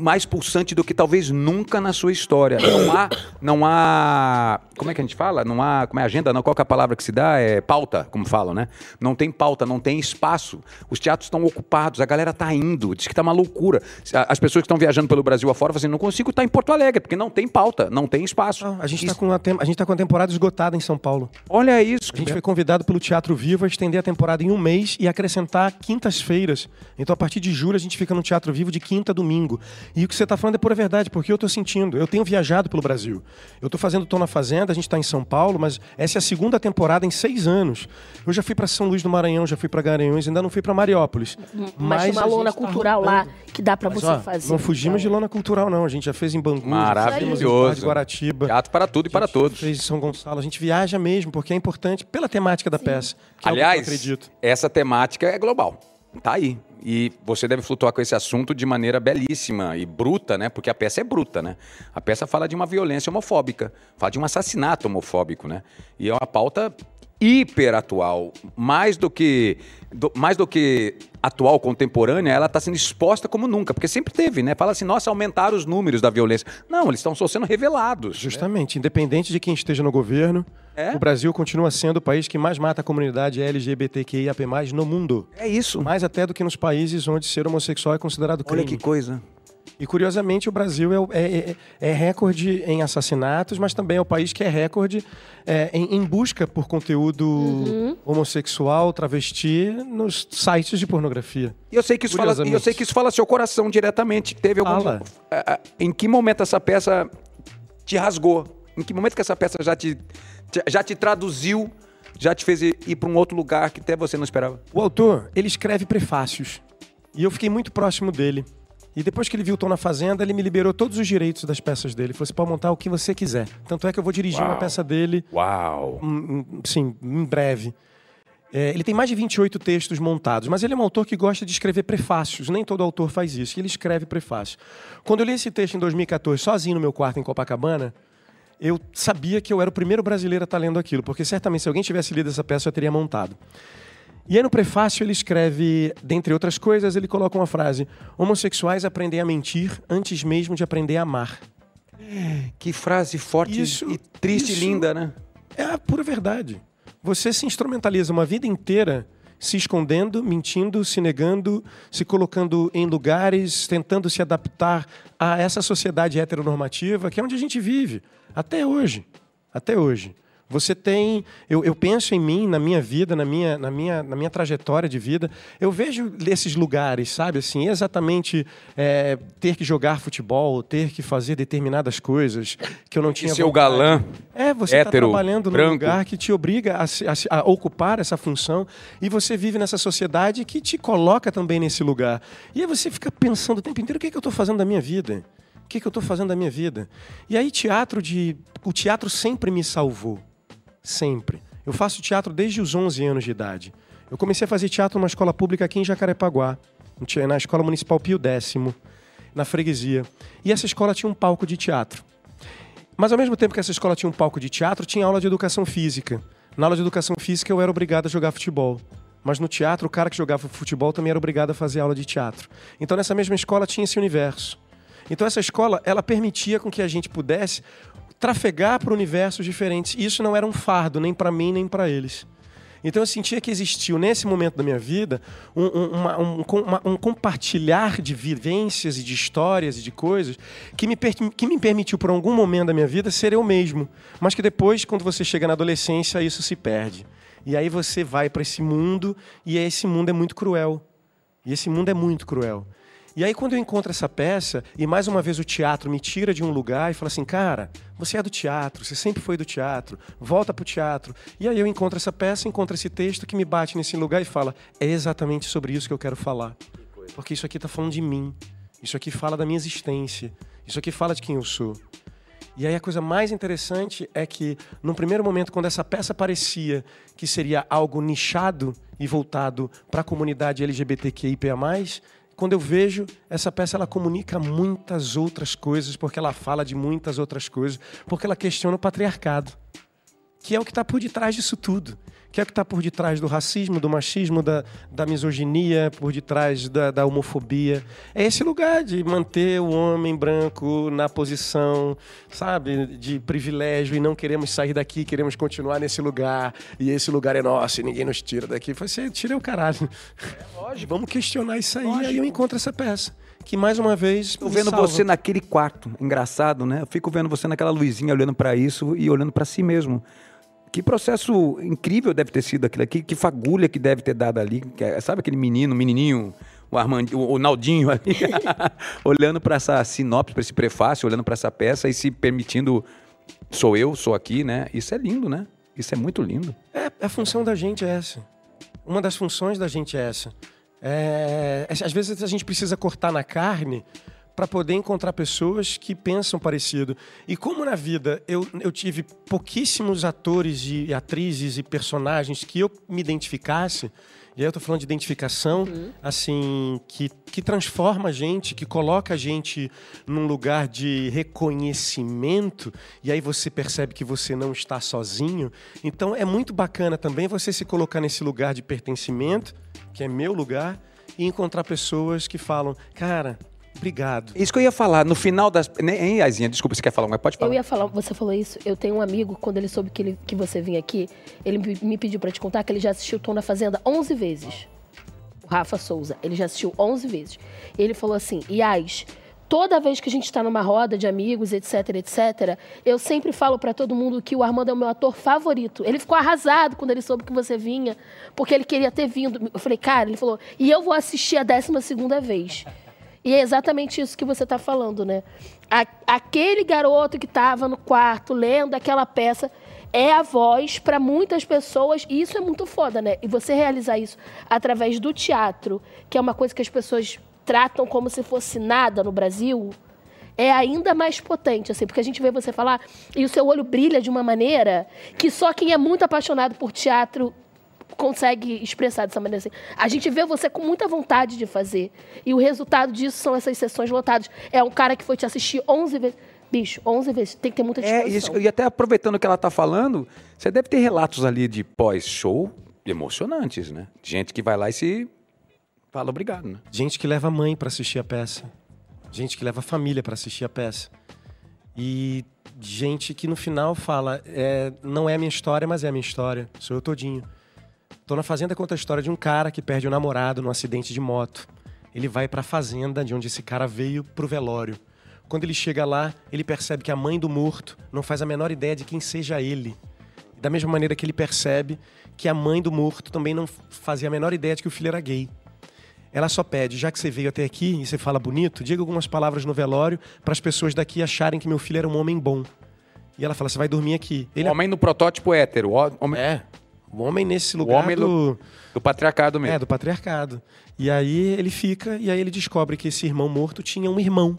mais pulsante do que talvez nunca na sua história. Não há, não há, como é que a gente fala? Não há, como é agenda? Não, qual que é a palavra que se dá? É pauta, como falam, né? Não tem pauta, não tem espaço. Os teatros estão ocupados, a galera tá indo, diz que tá uma loucura. As pessoas que estão viajando pelo Brasil afora falam assim, não consigo estar em Porto Alegre, porque não tem pauta, não tem espaço. A gente está com, tem- a gente tá com a temporada esgotada em São Paulo. Olha isso. A gente foi convidado pelo Teatro Vivo a estender a temporada em um mês e acrescentar quintas-feiras. Então, a partir de julho, a gente fica no Teatro Vivo de quinta a domingo. E o que você está falando é pura verdade, porque eu estou sentindo. Eu tenho viajado pelo Brasil. Eu estou fazendo Tô na Fazenda, a gente está em São Paulo, mas essa é a segunda temporada em seis anos. Eu já fui para São Luís do Maranhão, já fui para Garanhuns, ainda não fui para Mariópolis. Mas tem uma lona tá cultural lá rodando. que dá pra Mas, você ó, fazer. Não fugimos de lona cultural, não. A gente já fez em Bangu, Maravilhoso. em Guaratiba. Teatro para tudo e para todos. fez em São Gonçalo. A gente viaja mesmo, porque é importante pela temática da peça. Que é Aliás, eu acredito. essa temática é global. Tá aí. E você deve flutuar com esse assunto de maneira belíssima e bruta, né? Porque a peça é bruta, né? A peça fala de uma violência homofóbica, fala de um assassinato homofóbico, né? E é uma pauta hiper atual, mais do que do- mais do que atual contemporânea, ela está sendo exposta como nunca, porque sempre teve, né? Fala assim, nossa, aumentaram os números da violência. Não, eles estão só sendo revelados. Justamente, independente de quem esteja no governo, É? o Brasil continua sendo o país que mais mata a comunidade LGBTQIAP+, no mundo. É isso. Mais até do que nos países onde ser homossexual é considerado crime. Olha que coisa. E curiosamente o Brasil é, é- é- é recorde em assassinatos, mas também é o país que é recorde é, em, em busca por conteúdo homossexual, travesti, nos sites de pornografia. E eu sei que isso fala, eu sei que isso fala seu coração diretamente. Teve algum Fala. Ah, ah, em que momento essa peça te rasgou? Em que momento que essa peça já te, te- já te traduziu, já te fez ir, ir para um outro lugar que até você não esperava? O autor, ele escreve prefácios. E eu fiquei muito próximo dele. E depois que ele viu o Tom na Fazenda, ele me liberou todos os direitos das peças dele. Ele falou: você pode montar o que você quiser. Tanto é que eu vou dirigir uma Uau. peça dele, Uau! sim, em breve. É, ele tem mais de 28 textos montados, mas ele é um autor que gosta de escrever prefácios. Nem todo autor faz isso. Ele escreve prefácio. Quando eu li esse texto em 2014, sozinho no meu quarto em Copacabana, eu sabia que eu era o primeiro brasileiro a estar lendo aquilo, porque certamente se alguém tivesse lido essa peça, eu teria montado. E aí no prefácio ele escreve, dentre outras coisas, ele coloca uma frase: homossexuais aprendem a mentir antes mesmo de aprender a amar. Que frase forte Isso- e triste e linda, né? É a pura verdade. Você se instrumentaliza uma vida inteira se escondendo, mentindo, se negando, se colocando em lugares, tentando se adaptar a essa sociedade heteronormativa, que é onde a gente vive, até hoje. Até hoje. Você tem. Eu, eu, penso em mim, na minha vida, na minha, na, minha, na minha trajetória de vida. Eu vejo esses lugares, sabe? Assim, exatamente é, ter que jogar futebol, ter que fazer determinadas coisas que eu não tinha. E seu galã. É, você está trabalhando branco. num lugar que te obriga a, a, a, ocupar essa função e você vive nessa sociedade que te coloca também nesse lugar. E aí você fica pensando o tempo inteiro: o que, é que eu estou fazendo da minha vida? O que, é que eu estou fazendo da minha vida? E aí, teatro de. O teatro sempre me salvou sempre. Eu faço teatro desde os 11 anos de idade. Eu comecei a fazer teatro numa escola pública aqui em Jacarepaguá, na Escola Municipal Pio X, na freguesia. E essa escola tinha um palco de teatro. Mas ao mesmo tempo que essa escola tinha um palco de teatro, tinha aula de educação física. Na aula de educação física eu era obrigado a jogar futebol. Mas no teatro, o cara que jogava futebol também era obrigado a fazer aula de teatro. Então nessa mesma escola tinha esse universo. Então essa escola, ela permitia com que a gente pudesse trafegar para universos diferentes. E isso não era um fardo, nem para mim, nem para eles. Então eu sentia que existiu, nesse momento da minha vida, um, um, uma, um, uma, um, compartilhar de vivências e de histórias e de coisas que me, que me permitiu, por algum momento da minha vida, ser eu mesmo. Mas que depois, quando você chega na adolescência, isso se perde. E aí você vai para esse mundo, e esse mundo é muito cruel. E esse mundo é muito cruel. E aí, quando eu encontro essa peça, e mais uma vez o teatro me tira de um lugar e fala assim: cara, você é do teatro, você sempre foi do teatro, volta para o teatro. E aí eu encontro essa peça, encontro esse texto que me bate nesse lugar e fala: é exatamente sobre isso que eu quero falar. Porque isso aqui está falando de mim, isso aqui fala da minha existência, isso aqui fala de quem eu sou. E aí a coisa mais interessante é que, num primeiro momento, quando essa peça parecia que seria algo nichado e voltado para a comunidade LGBTQIA+, quando eu vejo essa peça, ela comunica muitas outras coisas, porque ela fala de muitas outras coisas, porque ela questiona o patriarcado, que é o que está por detrás disso tudo que é o que está por detrás do racismo, do machismo, da, da misoginia, por detrás da, da, homofobia. É esse lugar de manter o homem branco na posição, sabe, de privilégio e não queremos sair daqui, queremos continuar nesse lugar e esse lugar é nosso e ninguém nos tira daqui. Você tira o caralho. É, lógico. Vamos questionar isso aí. Lógico. Aí eu encontro essa peça que mais uma vez. Estou vendo salva. você naquele quarto, engraçado, né? Eu fico vendo você naquela luzinha olhando para isso e olhando para si mesmo. Que processo incrível deve ter sido aquilo aqui, que fagulha que deve ter dado ali. É, sabe aquele menino, menininho, o Armandinho, o Naldinho ali, *laughs* olhando para essa sinopse, para esse prefácio, olhando para essa peça e se permitindo, sou eu, sou aqui, né? Isso é lindo, né? Isso é muito lindo. É, a função da gente é essa. Uma das funções da gente é essa. É, às vezes a gente precisa cortar na carne para poder encontrar pessoas que pensam parecido. E como na vida eu, eu tive pouquíssimos atores e atrizes e personagens que eu me identificasse, e aí eu tô falando de identificação, uhum. assim, que, que transforma a gente, que coloca a gente num lugar de reconhecimento, e aí você percebe que você não está sozinho. Então é muito bacana também você se colocar nesse lugar de pertencimento, que é meu lugar, e encontrar pessoas que falam, cara, Obrigado. Isso que eu ia falar, no final das. Hein, Aizinha? Desculpa, você quer falar, mas pode falar. Eu ia falar, você falou isso. Eu tenho um amigo, quando ele soube que, ele, que você vinha aqui, ele me pediu para te contar que ele já assistiu Tom na Fazenda 11 vezes. O Rafa Souza. Ele já assistiu 11 vezes. E ele falou assim: Iás, toda vez que a gente está numa roda de amigos, etc, etc, eu sempre falo para todo mundo que o Armando é o meu ator favorito. Ele ficou arrasado quando ele soube que você vinha, porque ele queria ter vindo. Eu falei, cara, ele falou, e eu vou assistir a 12 segunda vez. E é exatamente isso que você está falando, né? A, aquele garoto que estava no quarto lendo aquela peça é a voz para muitas pessoas, e isso é muito foda, né? E você realizar isso através do teatro, que é uma coisa que as pessoas tratam como se fosse nada no Brasil, é ainda mais potente, assim, porque a gente vê você falar e o seu olho brilha de uma maneira que só quem é muito apaixonado por teatro consegue expressar dessa maneira assim. A gente vê você com muita vontade de fazer. E o resultado disso são essas sessões lotadas. É um cara que foi te assistir 11 vezes. Bicho, 11 vezes. Tem que ter muita disposição. É, e até aproveitando o que ela está falando, você deve ter relatos ali de pós-show emocionantes, né? Gente que vai lá e se fala obrigado, né? Gente que leva a mãe para assistir a peça. Gente que leva a família para assistir a peça. E gente que no final fala, é, não é a minha história, mas é a minha história. Sou eu todinho. Tô na Fazenda conta a história de um cara que perde o um namorado num acidente de moto. Ele vai para a fazenda de onde esse cara veio pro velório. Quando ele chega lá, ele percebe que a mãe do morto não faz a menor ideia de quem seja ele. Da mesma maneira que ele percebe que a mãe do morto também não fazia a menor ideia de que o filho era gay. Ela só pede, já que você veio até aqui e você fala bonito, diga algumas palavras no velório para as pessoas daqui acharem que meu filho era um homem bom. E ela fala, você vai dormir aqui. Ele homem no protótipo hétero. Homem... É. O homem nesse lugar o homem do... do... do patriarcado mesmo. É, do patriarcado. E aí ele fica, e aí ele descobre que esse irmão morto tinha um irmão.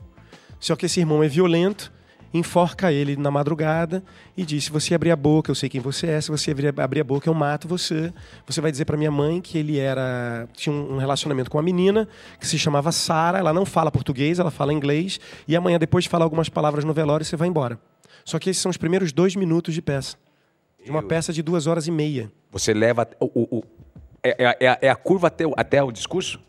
Só que esse irmão é violento, enforca ele na madrugada e diz: se você abrir a boca, eu sei quem você é. Se você abrir, abrir a boca, eu mato você. Você vai dizer para minha mãe que ele era tinha um relacionamento com uma menina que se chamava Sara. Ela não fala português, ela fala inglês. E amanhã, depois de falar algumas palavras no velório, você vai embora. Só que esses são os primeiros dois minutos de peça. De uma peça de duas horas e meia. Você leva. O, o, o é, é, é, é a curva até, até o discurso?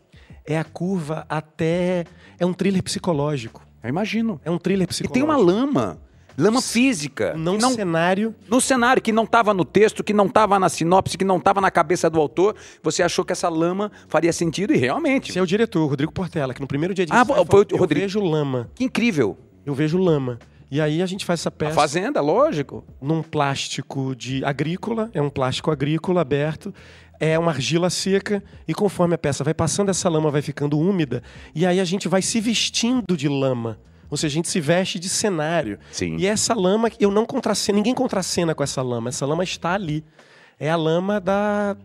É a curva até. É um thriller psicológico. Eu imagino. É um thriller psicológico. E tem uma lama. Lama física. Não, não cenário. No cenário, que não estava no texto, que não estava na sinopse, que não estava na cabeça do autor. Você achou que essa lama faria sentido e realmente. Esse é o diretor, Rodrigo Portela, que no primeiro dia de Ah, foi o Rodrigo. Eu vejo lama. Que incrível. Eu vejo lama. E aí a gente faz essa peça. A fazenda, lógico. Num plástico de agrícola, é um plástico agrícola aberto é uma argila seca e conforme a peça vai passando, essa lama vai ficando úmida e aí a gente vai se vestindo de lama. Ou seja, a gente se veste de cenário. Sim. E essa lama, eu não contracena, ninguém contracena com essa lama. Essa lama está ali. É a lama da.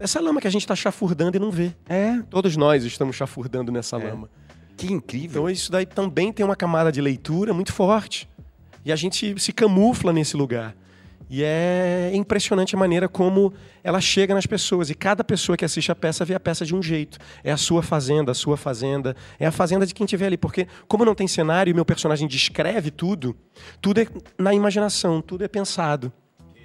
Essa lama que a gente está chafurdando e não vê. É. Todos nós estamos chafurdando nessa é. lama. Que incrível. Então isso daí também tem uma camada de leitura muito forte. E a gente se camufla nesse lugar. E é impressionante a maneira como ela chega nas pessoas. E cada pessoa que assiste a peça vê a peça de um jeito. É a sua fazenda, a sua fazenda. É a fazenda de quem estiver ali. Porque, como não tem cenário e meu personagem descreve tudo, tudo é na imaginação, tudo é pensado.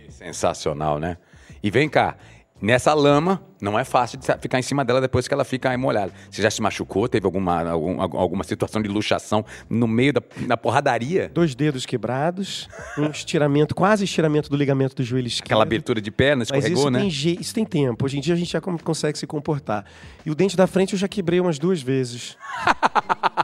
Sensacional, né? E vem cá, nessa lama, não é fácil de ficar em cima dela depois que ela fica molhada. Você já se machucou? Teve alguma, algum, alguma situação de luxação no meio da, da porradaria? Dois dedos quebrados, um estiramento, quase estiramento do ligamento do joelho esquerdo. Aquela abertura de perna, escorregou, Mas isso né? Tem, isso tem tempo. Hoje em dia a gente já consegue se comportar. E o dente da frente eu já quebrei umas duas vezes. *laughs*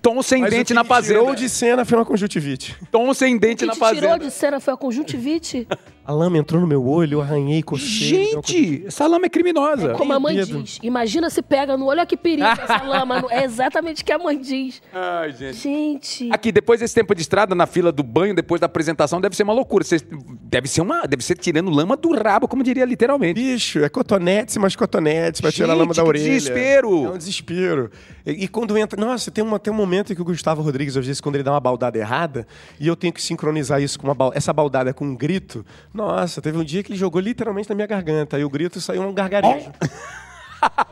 Tom sem Mas dente na fazenda. Tirou de cena foi uma conjuntivite. Tom sem dente na fazenda. tirou de cena foi a conjuntivite? *laughs* A lama entrou no meu olho, eu arranhei, cocei. Gente, essa lama é criminosa. É como a mãe diz. Imagina se pega no olho, olha que perigo *laughs* essa lama. É exatamente o que a mãe diz. Ai, gente. Gente. Aqui, depois desse tempo de estrada, na fila do banho, depois da apresentação, deve ser uma loucura. Você, deve ser uma. Deve ser tirando lama do rabo, como diria literalmente. Bicho, é cotonete, mas cotonete, pra tirar a lama da orelha. Desespero! É um desespero. E, e, quando entra. Nossa, tem, uma, tem um momento que o Gustavo Rodrigues, às vezes, quando ele dá uma baldada errada, e eu tenho que sincronizar isso com uma essa baldada com um grito. Nossa, teve um dia que ele jogou literalmente na minha garganta. E o grito saiu um gargarejo.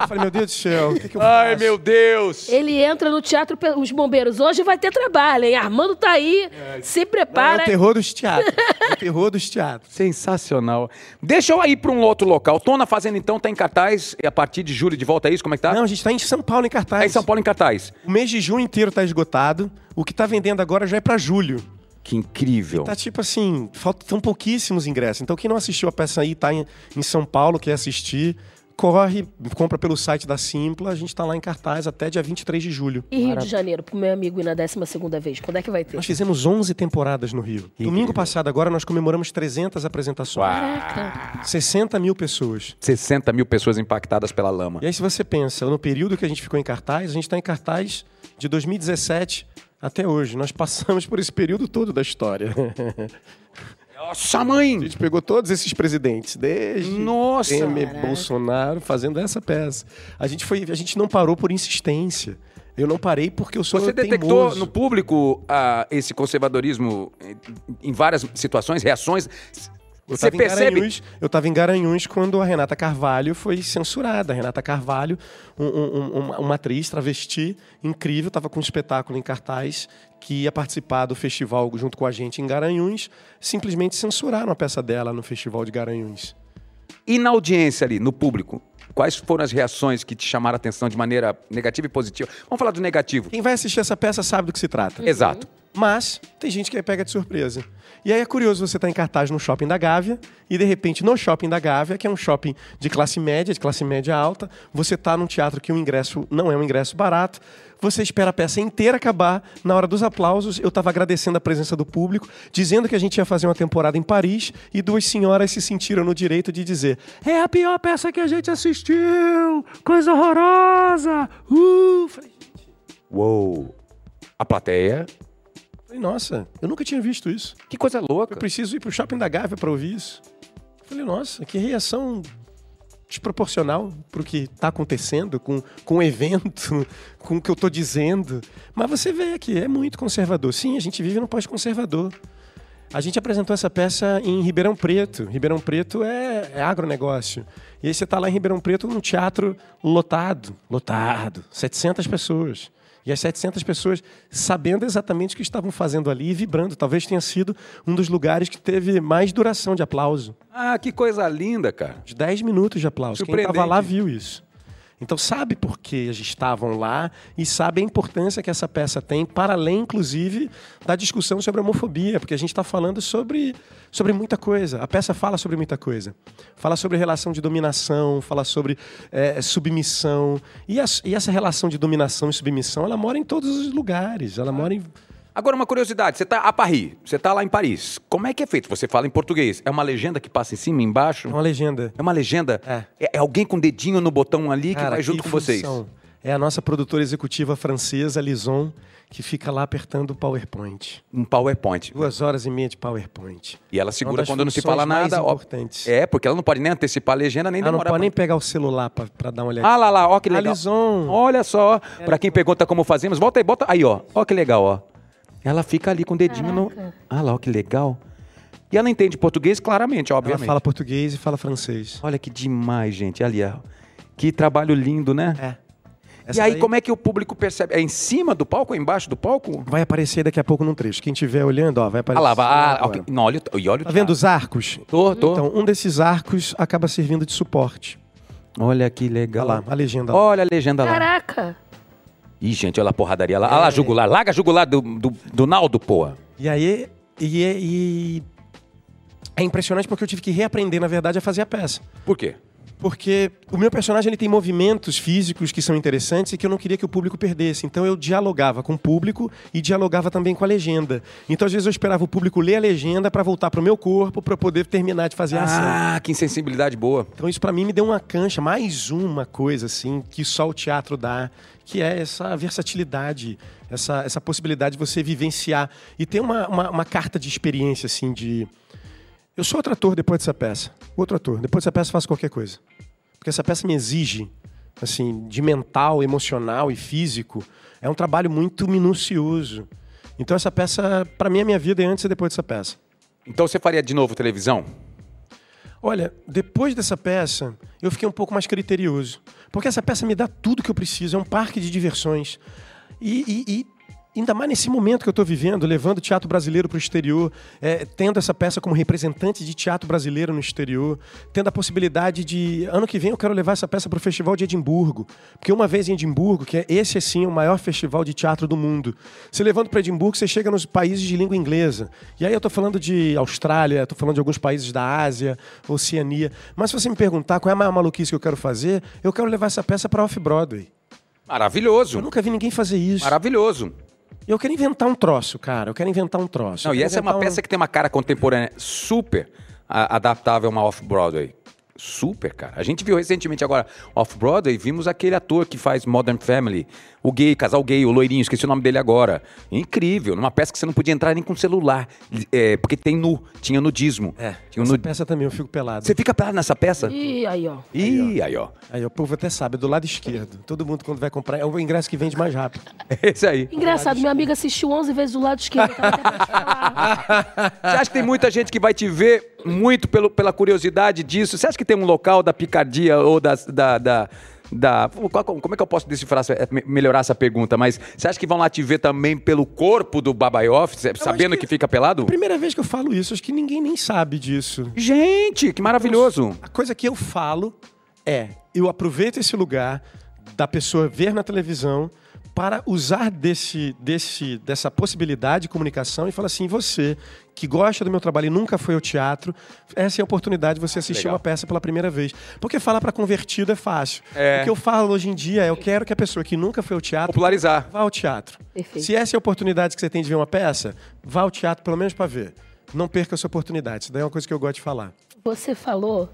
Eu falei, meu Deus do céu, o que, que eu faço? Ai, meu Deus! Ele entra no teatro, os bombeiros. Hoje vai ter trabalho, hein? Armando tá aí, é. se prepara. Não, é o terror dos teatros. é o terror dos teatros. Sensacional. Deixa eu ir para um outro local. Tô na Fazenda, então, tá em cartaz a partir de julho de volta, é isso? Como é que tá? Não, a gente tá em São Paulo em cartaz. Tá em São Paulo em cartaz. O mês de junho inteiro tá esgotado. O que tá vendendo agora já é para julho. Que incrível. E tá tipo assim, faltam pouquíssimos ingressos. Então quem não assistiu a peça aí, tá em, em São Paulo, quer assistir, corre, compra pelo site da Simpla. A gente está lá em cartaz até dia 23 de julho. E Rio de Janeiro, pro meu amigo ir na 12 vez, quando é que vai ter? Nós fizemos 11 temporadas no Rio. Incrível. Domingo passado, agora, nós comemoramos 300 apresentações. Caraca. 60 mil pessoas. 60 mil pessoas impactadas pela lama. E aí, se você pensa, no período que a gente ficou em cartaz, a gente está em cartaz de 2017 até hoje. Nós passamos por esse período todo da história. *laughs* Nossa, mãe! A gente pegou todos esses presidentes, desde Nossa, Temer, Bolsonaro, fazendo essa peça. A gente, foi, a gente não parou por insistência. Eu não parei porque eu sou Você detectou teimoso. no público uh, esse conservadorismo em várias situações, reações? Eu Você percebe? eu estava em Garanhuns quando a Renata Carvalho foi censurada. A Renata Carvalho, um, um, uma atriz travesti incrível, estava com um espetáculo em cartaz que ia participar do festival junto com a gente em Garanhuns. Simplesmente censuraram a peça dela no festival de Garanhuns. E na audiência ali, no público? Quais foram as reações que te chamaram a atenção de maneira negativa e positiva? Vamos falar do negativo. Quem vai assistir essa peça sabe do que se trata. Exato. Mas tem gente que pega de surpresa. E aí é curioso você estar em cartaz no shopping da Gávea e de repente no shopping da Gávea, que é um shopping de classe média, de classe média alta, você está num teatro que o ingresso não é um ingresso barato, você espera a peça inteira acabar, na hora dos aplausos eu estava agradecendo a presença do público, dizendo que a gente ia fazer uma temporada em Paris e duas senhoras se sentiram no direito de dizer é a pior peça que a gente assistiu, coisa horrorosa, uh! Uou. A plateia. Falei, nossa, eu nunca tinha visto isso. Que coisa louca. Eu preciso ir pro shopping da Gávea para ouvir isso. Falei, nossa, que reação desproporcional pro que tá acontecendo com, com o evento, *laughs* com o que eu tô dizendo. Mas você vê que é muito conservador. Sim, a gente vive num pós-conservador. A gente apresentou essa peça em Ribeirão Preto. Ribeirão Preto é, é agronegócio. E aí você tá lá em Ribeirão Preto num teatro lotado, lotado, 700 pessoas. E as 700 pessoas sabendo exatamente o que estavam fazendo ali e vibrando. Talvez tenha sido um dos lugares que teve mais duração de aplauso. Ah, que coisa linda, cara. De 10 minutos de aplauso. Quem estava lá viu isso. Então sabe por que eles estavam lá e sabe a importância que essa peça tem, para além, inclusive, da discussão sobre homofobia, porque a gente está falando sobre, sobre muita coisa. A peça fala sobre muita coisa. Fala sobre relação de dominação, fala sobre é, submissão. E, as, e essa relação de dominação e submissão, ela mora em todos os lugares. Ela mora em Agora, uma curiosidade: você está a Paris, você está lá em Paris. Como é que é feito? Você fala em português. É uma legenda que passa em cima e embaixo? É uma legenda. É uma legenda? É. É, é alguém com o dedinho no botão ali que Cara, vai junto que com vocês. É a nossa produtora executiva francesa, Lison, que fica lá apertando o PowerPoint. Um PowerPoint. Duas horas e meia de PowerPoint. E ela segura quando não se fala nada. ó. É, porque ela não pode nem antecipar a legenda, nem Ela não demorar. pode nem pra- pegar o celular pra dar uma olhada. Ah lá, lá, ó que A legal. Lison. Olha só, pra quem pergunta como fazemos, volta aí, bota aí, ó. Ó que legal, ó. Ela fica ali com o dedinho no. Caraca. Ah lá, ó que legal. E ela entende português claramente, Ela obviamente. fala português e fala francês. Olha que demais, gente. Ali, ó. Que trabalho lindo, né? É. E aí, como é que o público percebe? É em cima do palco ou embaixo do palco? Vai aparecer daqui a pouco num trecho. Quem estiver olhando, ó, vai Ah aparecer. lá, vai. Ah, agora. ok. Não, olha, o- e olha o Tá vendo os arcos? Tô, tô. Então, um desses arcos acaba servindo de suporte. olha que Olha legal. lá, a legenda lá. Olha a legenda lá. Caraca! Ih, gente, olha a porradaria lá. Olha lá, jugular. Larga a jugular do, do, do Naldo, pô. E aí, e, é- e é impressionante porque eu tive que reaprender, na verdade, a fazer a peça. Por quê? Porque o meu personagem ele tem movimentos físicos que são interessantes e que eu não queria que o público perdesse. Então eu dialogava com o público e dialogava também com a legenda. Então às vezes eu esperava o público ler a legenda para voltar pro meu corpo para poder terminar de fazer a ação. Ah, que insensibilidade boa. Então isso para mim me deu uma cancha, mais uma coisa assim que só o teatro dá, que é essa versatilidade, essa, essa possibilidade de você vivenciar e ter uma, uma, uma carta de experiência assim de eu sou outro ator depois dessa peça, outro ator. Depois dessa peça faço qualquer coisa, porque essa peça me exige assim de mental, emocional e físico. É um trabalho muito minucioso. Então essa peça para mim é minha vida é antes e depois dessa peça. Então você faria de novo televisão? Olha, depois dessa peça, eu fiquei um pouco mais criterioso. Porque essa peça me dá tudo que eu preciso, é um parque de diversões. E, e- e ainda mais nesse momento que eu estou vivendo, levando o teatro brasileiro para o exterior, é, tendo essa peça como representante de teatro brasileiro no exterior, tendo a possibilidade de. Ano que vem eu quero levar essa peça para o Festival de Edimburgo. Porque uma vez em Edimburgo, que é esse assim, o maior festival de teatro do mundo, você levando para Edimburgo, você chega nos países de língua inglesa. E aí eu estou falando de Austrália, estou falando de alguns países da Ásia, Oceania. Mas se você me perguntar qual é a maior maluquice que eu quero fazer, eu quero levar essa peça para Off-Broadway. Eu Maravilhoso. nunca vi ninguém fazer isso. Maravilhoso. Eu quero inventar um troço, cara. Eu quero inventar um troço. Não, e essa é uma um- peça que tem uma cara contemporânea super adaptável a uma off-Broadway. Super, cara. A gente viu recentemente agora off-Broadway, vimos aquele ator que faz Modern Family, o gay, casal gay, o loirinho, esqueci o nome dele agora. Incrível, numa peça que você não podia entrar nem com celular, é, porque tem nu, tinha nudismo. É, tinha essa nu- peça também eu fico pelado. Você fica pelado nessa peça? E aí, ó. Ih, aí, ó. Aí o povo até sabe, é do lado esquerdo. Todo mundo quando vai comprar, é o ingresso que vende mais rápido. *laughs* Esse aí. Engraçado, minha amiga assistiu 11 vezes do lado esquerdo. *laughs* tá. Você acha que tem muita gente que vai te ver muito pelo, pela curiosidade disso? Você acha que tem um local da picardia ou das- da. da, da como é que eu posso decifrar, me- melhorar essa pergunta? Mas você acha que vão lá te ver também pelo corpo do Babaioff, sabendo que... que- fica pelado? Primeira vez que eu falo isso, acho que ninguém nem sabe disso. Gente, que maravilhoso! A coisa que eu falo é, eu aproveito esse lugar, da pessoa ver na televisão para usar desse, desse, dessa possibilidade de comunicação e falar assim, você que gosta do meu trabalho e nunca foi ao teatro, essa é a oportunidade de você assistir Legal. uma peça pela primeira vez. Porque falar para convertido é fácil. É. O que eu falo hoje em dia é eu quero que a pessoa que nunca foi ao teatro Popularizar. vá ao teatro. Perfeito. Se essa é a oportunidade que você tem de ver uma peça, vá ao teatro pelo menos para ver. Não perca essa oportunidade. Isso daí é uma coisa que eu gosto de falar. Você falou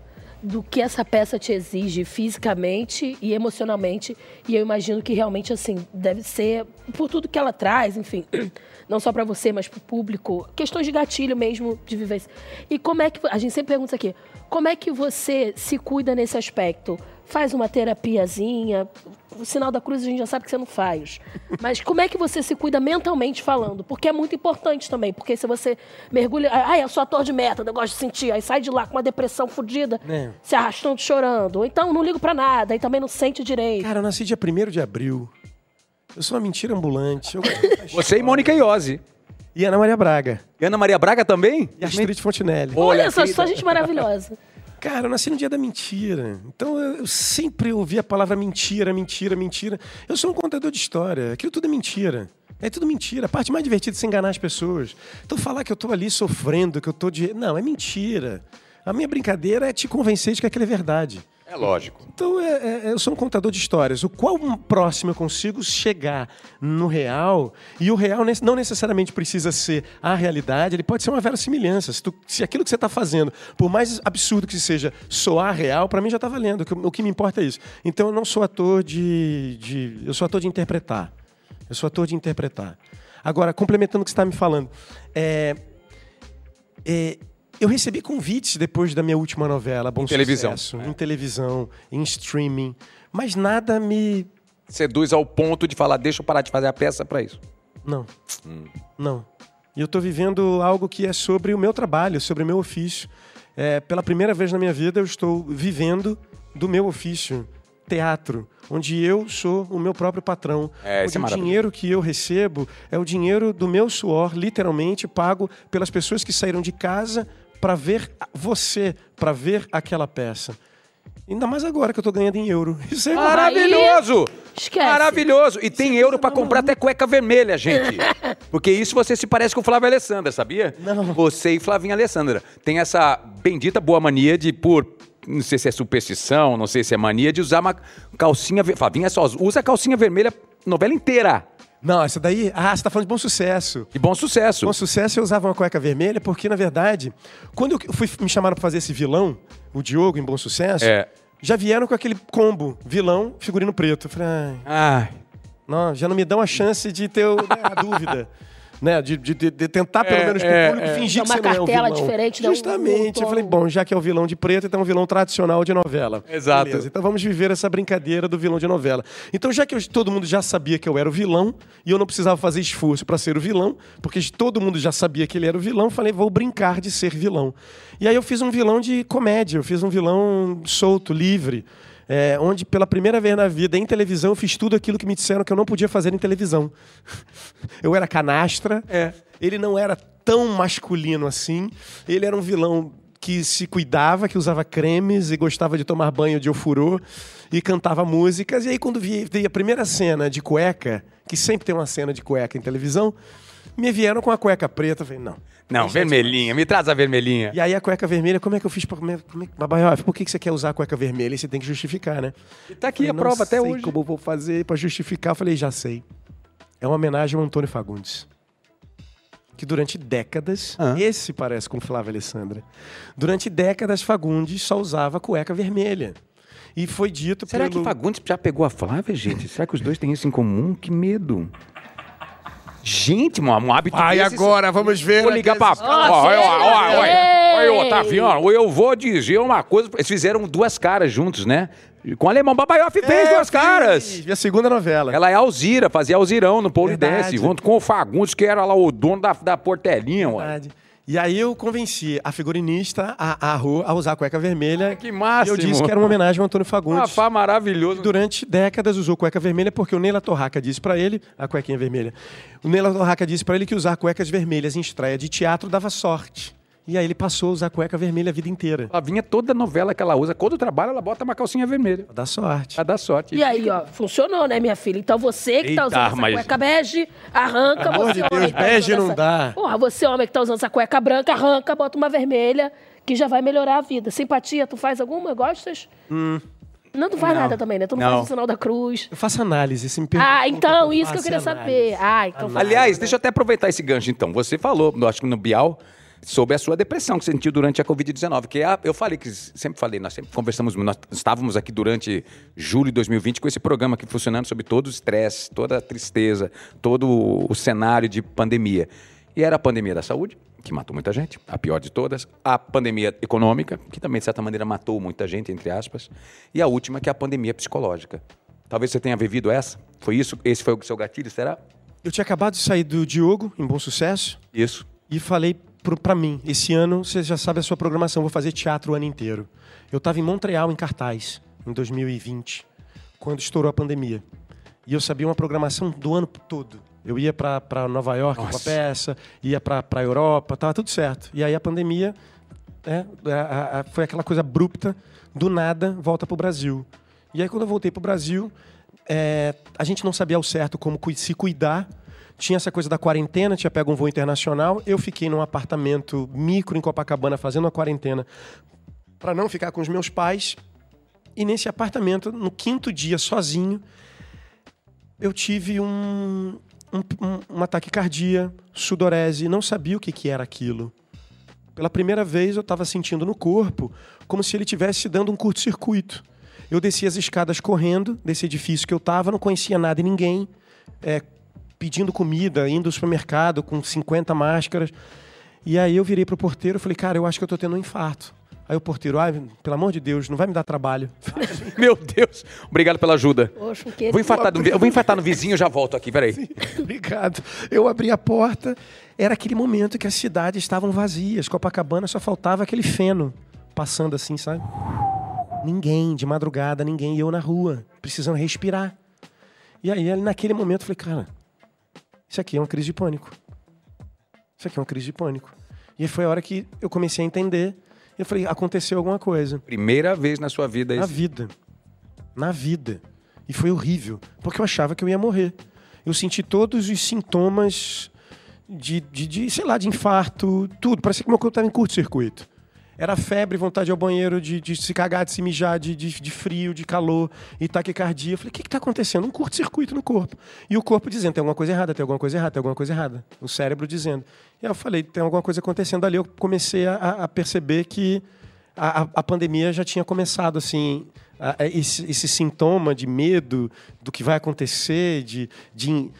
do que essa peça te exige fisicamente e emocionalmente. E eu imagino que realmente, assim, deve ser por tudo que ela traz, enfim. *clears throat* Não só para você, mas para o público. Questões de gatilho mesmo, de vivência. E como é que. A gente sempre pergunta aqui. Como é que você se cuida nesse aspecto? Faz uma terapiazinha? O sinal da cruz a gente já sabe que você não faz. Mas como é que você se cuida mentalmente falando? Porque é muito importante também. Porque se você mergulha. Ai, eu sou ator de método, eu gosto de sentir. Aí sai de lá com uma depressão fodida, É. se arrastando, chorando. Ou então não ligo pra nada, aí também não sente direito. Cara, eu nasci dia 1 de abril. Eu sou uma mentira ambulante. Eu... *laughs* Você e Mônica Iose. e Ana Maria Braga. E Ana Maria Braga também? E Astrid Fontinelli. Olha, Olha, só, querida. só gente maravilhosa. Cara, eu nasci no dia da mentira. Então eu sempre ouvi a palavra mentira, mentira, mentira. Eu sou um contador de história. Aquilo tudo é mentira. É tudo mentira. A parte mais divertida é se enganar as pessoas. Então falar que eu tô ali sofrendo, que eu tô de. Não, é mentira. A minha brincadeira é te convencer de que aquilo é verdade. É lógico. Então, é- é- eu sou um contador de histórias. O qual próximo eu consigo chegar no real, e o real não necessariamente precisa ser a realidade, ele pode ser uma verossimilhança. Se, tu- se aquilo que você está fazendo, por mais absurdo que seja, soar real, para mim já está valendo. O que, o que me importa é isso. Então, eu não sou ator de, de. Eu sou ator de interpretar. Eu sou ator de interpretar. Agora, complementando o que você está me falando, é, é, eu recebi convites depois da minha última novela, Bom Em televisão. Sucesso, É. em televisão, em streaming, mas nada me. Seduz ao ponto de falar, deixa eu parar de fazer a peça pra isso. Não. Hum. Não. E eu estou vivendo algo que é sobre o meu trabalho, sobre o meu ofício. É, pela primeira vez na minha vida, eu estou vivendo do meu ofício, teatro, onde eu sou o meu próprio patrão. É, isso onde é o dinheiro que eu recebo é o dinheiro do meu suor, literalmente pago pelas pessoas que saíram de casa para ver você, para ver aquela peça. Ainda mais agora que eu estou ganhando em euro. *laughs* Isso é Maravilhoso! esquece. Maravilhoso! E tem euro pra comprar até cueca vermelha, gente. *laughs* Porque isso você se parece com o Flávio Alessandra, sabia? Não. Você e Flavinha Alessandra. Tem essa bendita boa mania de, por. Não sei se é superstição, não sei se é mania, de usar uma calcinha. Flavinha só usa a calcinha vermelha novela inteira. Não, essa daí. Ah, você está falando de bom sucesso. De bom sucesso. Com sucesso eu usava uma cueca vermelha porque, na verdade, quando eu fui, me chamaram para fazer esse vilão, o Diogo, em Bom Sucesso, É. já vieram com aquele combo, vilão, figurino preto. Eu falei, ai, Ai. não, já não me dão a chance de ter né, a dúvida. *laughs* Né, de, de- de- de tentar, pelo É, menos, pro é, público é. fingir Usar que você uma não é um cartela vilão. diferente, né, Justamente. um eu falei, bom, já que é o vilão de preto, então é um vilão tradicional de novela. Exato. Beleza, então vamos viver essa brincadeira do vilão de novela. Então, já que eu- todo mundo já sabia que eu era o vilão, e eu não precisava fazer esforço para ser o vilão, porque todo mundo já sabia que ele era o vilão, eu falei, vou brincar de ser vilão. E aí eu fiz um vilão de comédia, eu fiz um vilão solto, livre. É, onde pela primeira vez na vida, em televisão, eu fiz tudo aquilo que me disseram que eu não podia fazer em televisão. *laughs* Eu era canastra, É. ele não era tão masculino assim. Ele era um vilão que se cuidava, que usava cremes e gostava de tomar banho de ofurô e cantava músicas. E aí, quando vi, vi a primeira cena de cueca, que sempre tem uma cena de cueca em televisão, me vieram com a cueca preta. Eu falei, não. Não, vermelhinha. Me traz a vermelhinha. E aí a cueca vermelha, como é que eu fiz pra. Como é, Babaioff, por que que você quer usar a cueca vermelha? E você tem que justificar, né? E tá aqui Falei, a prova até sei hoje. como eu vou fazer pra justificar. Eu falei, já sei. É uma homenagem ao Antônio Fagundes. Que durante décadas, Ah. esse parece com Flávia Alessandra. Durante décadas, Fagundes só usava cueca vermelha. E foi dito Será pelo... que Fagundes já pegou a Flávia, gente? Será que os dois têm isso em comum? Que medo. Gente, um, um hábito Ai, desses- agora, vamos ver. Vou ligar pra... ó, ó, Ei! Oi, Otaviano, eu vou dizer uma coisa. Eles fizeram duas caras juntos, né? Com o Alemão Babaioff fez É, duas caras. Minha segunda novela. Ela é Alzira, fazia Alzirão no Polidense, junto com o Fagundes, que era lá o dono da, da portelinha, ué. Verdade. E aí eu convenci a figurinista, a, a Rô, a usar a cueca vermelha. Que máximo. E eu disse que era uma homenagem ao Antônio Fagundes. Rafa maravilhoso. Durante décadas usou cueca vermelha porque o Neila Torraca disse pra ele, a cuequinha vermelha. O Neila Torraca disse pra ele que usar cuecas vermelhas em estreia de teatro dava sorte. E aí ele passou a usar cueca vermelha a vida inteira. Ela vinha toda novela que ela usa, todo trabalho ela bota uma calcinha vermelha. Pra dar sorte. Pra dar sorte. E aí, ó, funcionou, né, minha filha? Então você que tá Eita, usando essa mas- cueca bege, arranca. Pelo amor você de homem Deus, que tá bege não essa- dá. Porra, você homem que tá usando essa cueca branca, arranca, bota uma vermelha, que já vai melhorar a vida. Simpatia, tu faz alguma? Gostas? Não, tu faz Não. nada também, né? Tu não, Não. faz o sinal da cruz. Eu faço análise. Se me perguntam Ah, então, que isso que eu queria é saber. análise. Ah, então faz. Aliás, deixa eu até aproveitar esse gancho então. Você falou, eu acho que no Bial, sobre a sua depressão que você sentiu durante a Covid-19. Que é a- eu falei que sempre falei, nós sempre conversamos, nós estávamos aqui durante julho de 2020 com esse programa aqui funcionando sobre todo o estresse, toda a tristeza, todo o cenário de pandemia. E era a pandemia da saúde, que matou muita gente, a pior de todas, a pandemia econômica, que também de certa maneira matou muita gente, entre aspas, e a última que é a pandemia psicológica. Talvez você tenha vivido essa? Foi isso? Esse foi o seu gatilho, será? Eu tinha acabado de sair do Diogo, em Bom Sucesso, Isso. e falei pro, pra mim, esse ano, você já sabe a sua programação, vou fazer teatro o ano inteiro. Eu estava em Montreal, em cartaz, em 2020, quando estourou a pandemia. E eu sabia uma programação do ano todo. Eu ia para Nova York com a Nossa. peça, ia para a Europa, tava tudo certo. E aí a pandemia né, a- a- foi aquela coisa abrupta, do nada, volta pro Brasil. E aí quando eu voltei pro Brasil, é, a gente não sabia ao certo como se cuidar. Tinha essa coisa da quarentena, tinha pego um voo internacional. Eu fiquei num apartamento micro em Copacabana fazendo uma quarentena para não ficar com os meus pais. E nesse apartamento, no quinto dia, sozinho, eu tive um, um, um, um ataque cardíaco, sudorese, não sabia o que, que era aquilo. Pela primeira vez eu estava sentindo no corpo como se ele estivesse dando um curto-circuito. Eu desci as escadas correndo desse edifício que eu estava, não conhecia nada e ninguém, é, pedindo comida, indo ao supermercado com 50 máscaras. E aí eu virei pro porteiro e falei, cara, eu acho que eu tô tendo um infarto. Aí o porteiro, ai, pelo amor de Deus, não vai me dar trabalho. *laughs* *laughs* Meu Deus. Obrigado pela ajuda. Poxa, querido. Vou infartar, no, eu vou infartar no vizinho e já volto aqui, peraí. *laughs* Obrigado. Eu abri a porta, era aquele momento que as cidades estavam vazias. Copacabana só faltava aquele feno passando assim, sabe? Ninguém, de madrugada, ninguém. E eu na rua, precisando respirar. E aí, naquele momento, eu falei, cara, isso aqui é uma crise de pânico. Isso aqui é uma crise de pânico. E foi a hora que eu comecei a entender. Eu falei, aconteceu alguma coisa. Primeira vez na sua vida Na isso. vida. Na vida. E foi horrível, porque eu achava que eu ia morrer. Eu senti todos os sintomas de, de, de, sei lá, de infarto, tudo. Parecia que meu corpo estava em curto-circuito. Era febre, vontade ao banheiro, de, de se cagar, de se mijar, de, de, de frio, de calor e taquicardia. Eu falei, o que está acontecendo? Um curto-circuito no corpo. E o corpo dizendo, tem alguma coisa errada, tem alguma coisa errada, tem alguma coisa errada. O cérebro dizendo. E eu falei, tem alguma coisa acontecendo ali. Eu comecei a, a perceber que a, a- pandemia já tinha começado, assim, esse, esse sintoma de medo do que vai acontecer, de... de